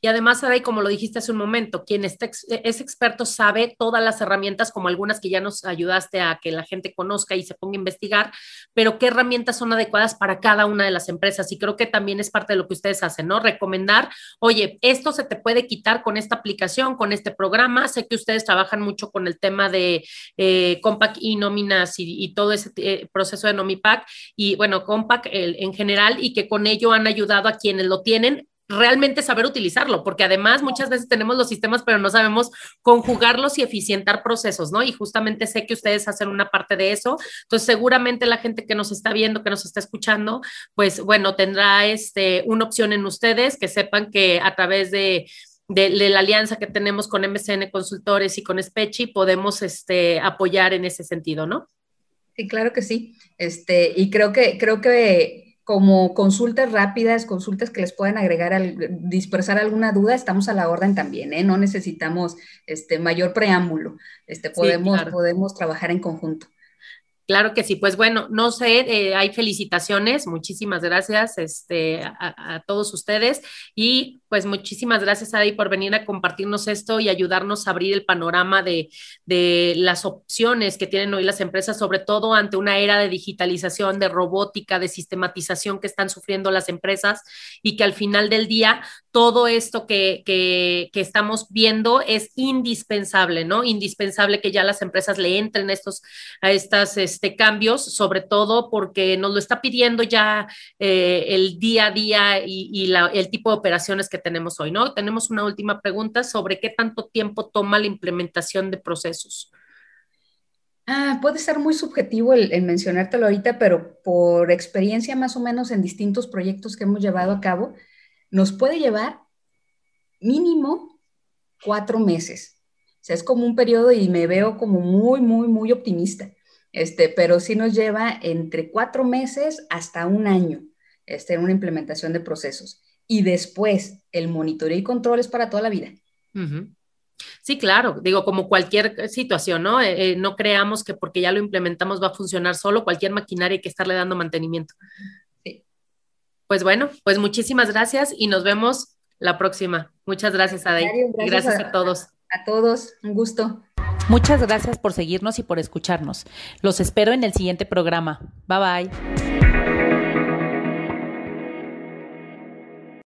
Y además, y como lo dijiste hace un momento, quien es experto sabe todas las herramientas, como algunas que ya nos ayudaste a que la gente conozca y se ponga a investigar, pero qué herramientas son adecuadas para cada una de las empresas. Y creo que también es parte de lo que ustedes hacen, ¿no? Recomendar, oye, esto se te puede quitar con esta aplicación, con este programa. Sé que ustedes trabajan mucho con el tema de eh, Compact y nóminas y, todo ese eh, proceso de Nomipack y, bueno, Compact en general y que con ello han ayudado a quienes lo tienen realmente saber utilizarlo, porque además muchas veces tenemos los sistemas, pero no sabemos conjugarlos y eficientar procesos, ¿no? Y justamente sé que ustedes hacen una parte de eso. Entonces, seguramente la gente que nos está viendo, que nos está escuchando, pues bueno, tendrá este, una opción en ustedes, que sepan que a través de de, la alianza que tenemos con MCN Consultores y con Spechi, podemos este, apoyar en ese sentido, ¿no? Sí, claro que sí. Este, y creo que, creo que como consultas rápidas, consultas que les puedan agregar, al, dispersar alguna duda, estamos a la orden también, ¿eh? No necesitamos este, mayor preámbulo, este, podemos, podemos trabajar en conjunto. Claro que sí, pues bueno, no sé, eh, hay felicitaciones, muchísimas gracias este, a, todos ustedes. Y pues muchísimas gracias Adi por venir a compartirnos esto y ayudarnos a abrir el panorama de, de, las opciones que tienen hoy las empresas, sobre todo ante una era de digitalización, de robótica, de sistematización que están sufriendo las empresas y que al final del día todo esto que, que, estamos viendo es indispensable, ¿no? Indispensable que ya las empresas le entren a, estos, a estas... Este, cambios, sobre todo porque nos lo está pidiendo ya eh, el día a día y, el tipo de operaciones que tenemos hoy, ¿no? Tenemos una última pregunta sobre qué tanto tiempo toma la implementación de procesos. Ah, puede ser muy subjetivo el, el, mencionártelo ahorita, pero por experiencia más o menos en distintos proyectos que hemos llevado a cabo, nos puede llevar mínimo cuatro meses O sea, es como un periodo y me veo como muy, muy, muy optimista. Este, pero sí nos lleva entre cuatro meses hasta un año este, en una implementación de procesos. Y después, el monitoreo y control es para toda la vida. Sí, claro, digo, como cualquier situación, ¿no? Eh, eh, no creamos que porque ya lo implementamos va a funcionar solo, cualquier maquinaria hay que estarle dando mantenimiento. Sí. Pues bueno, pues muchísimas gracias y nos vemos la próxima. Muchas gracias, Adey. Gracias, gracias a, todos. A todos, un gusto. Muchas gracias por seguirnos y por escucharnos. Los espero en el siguiente programa. Bye bye.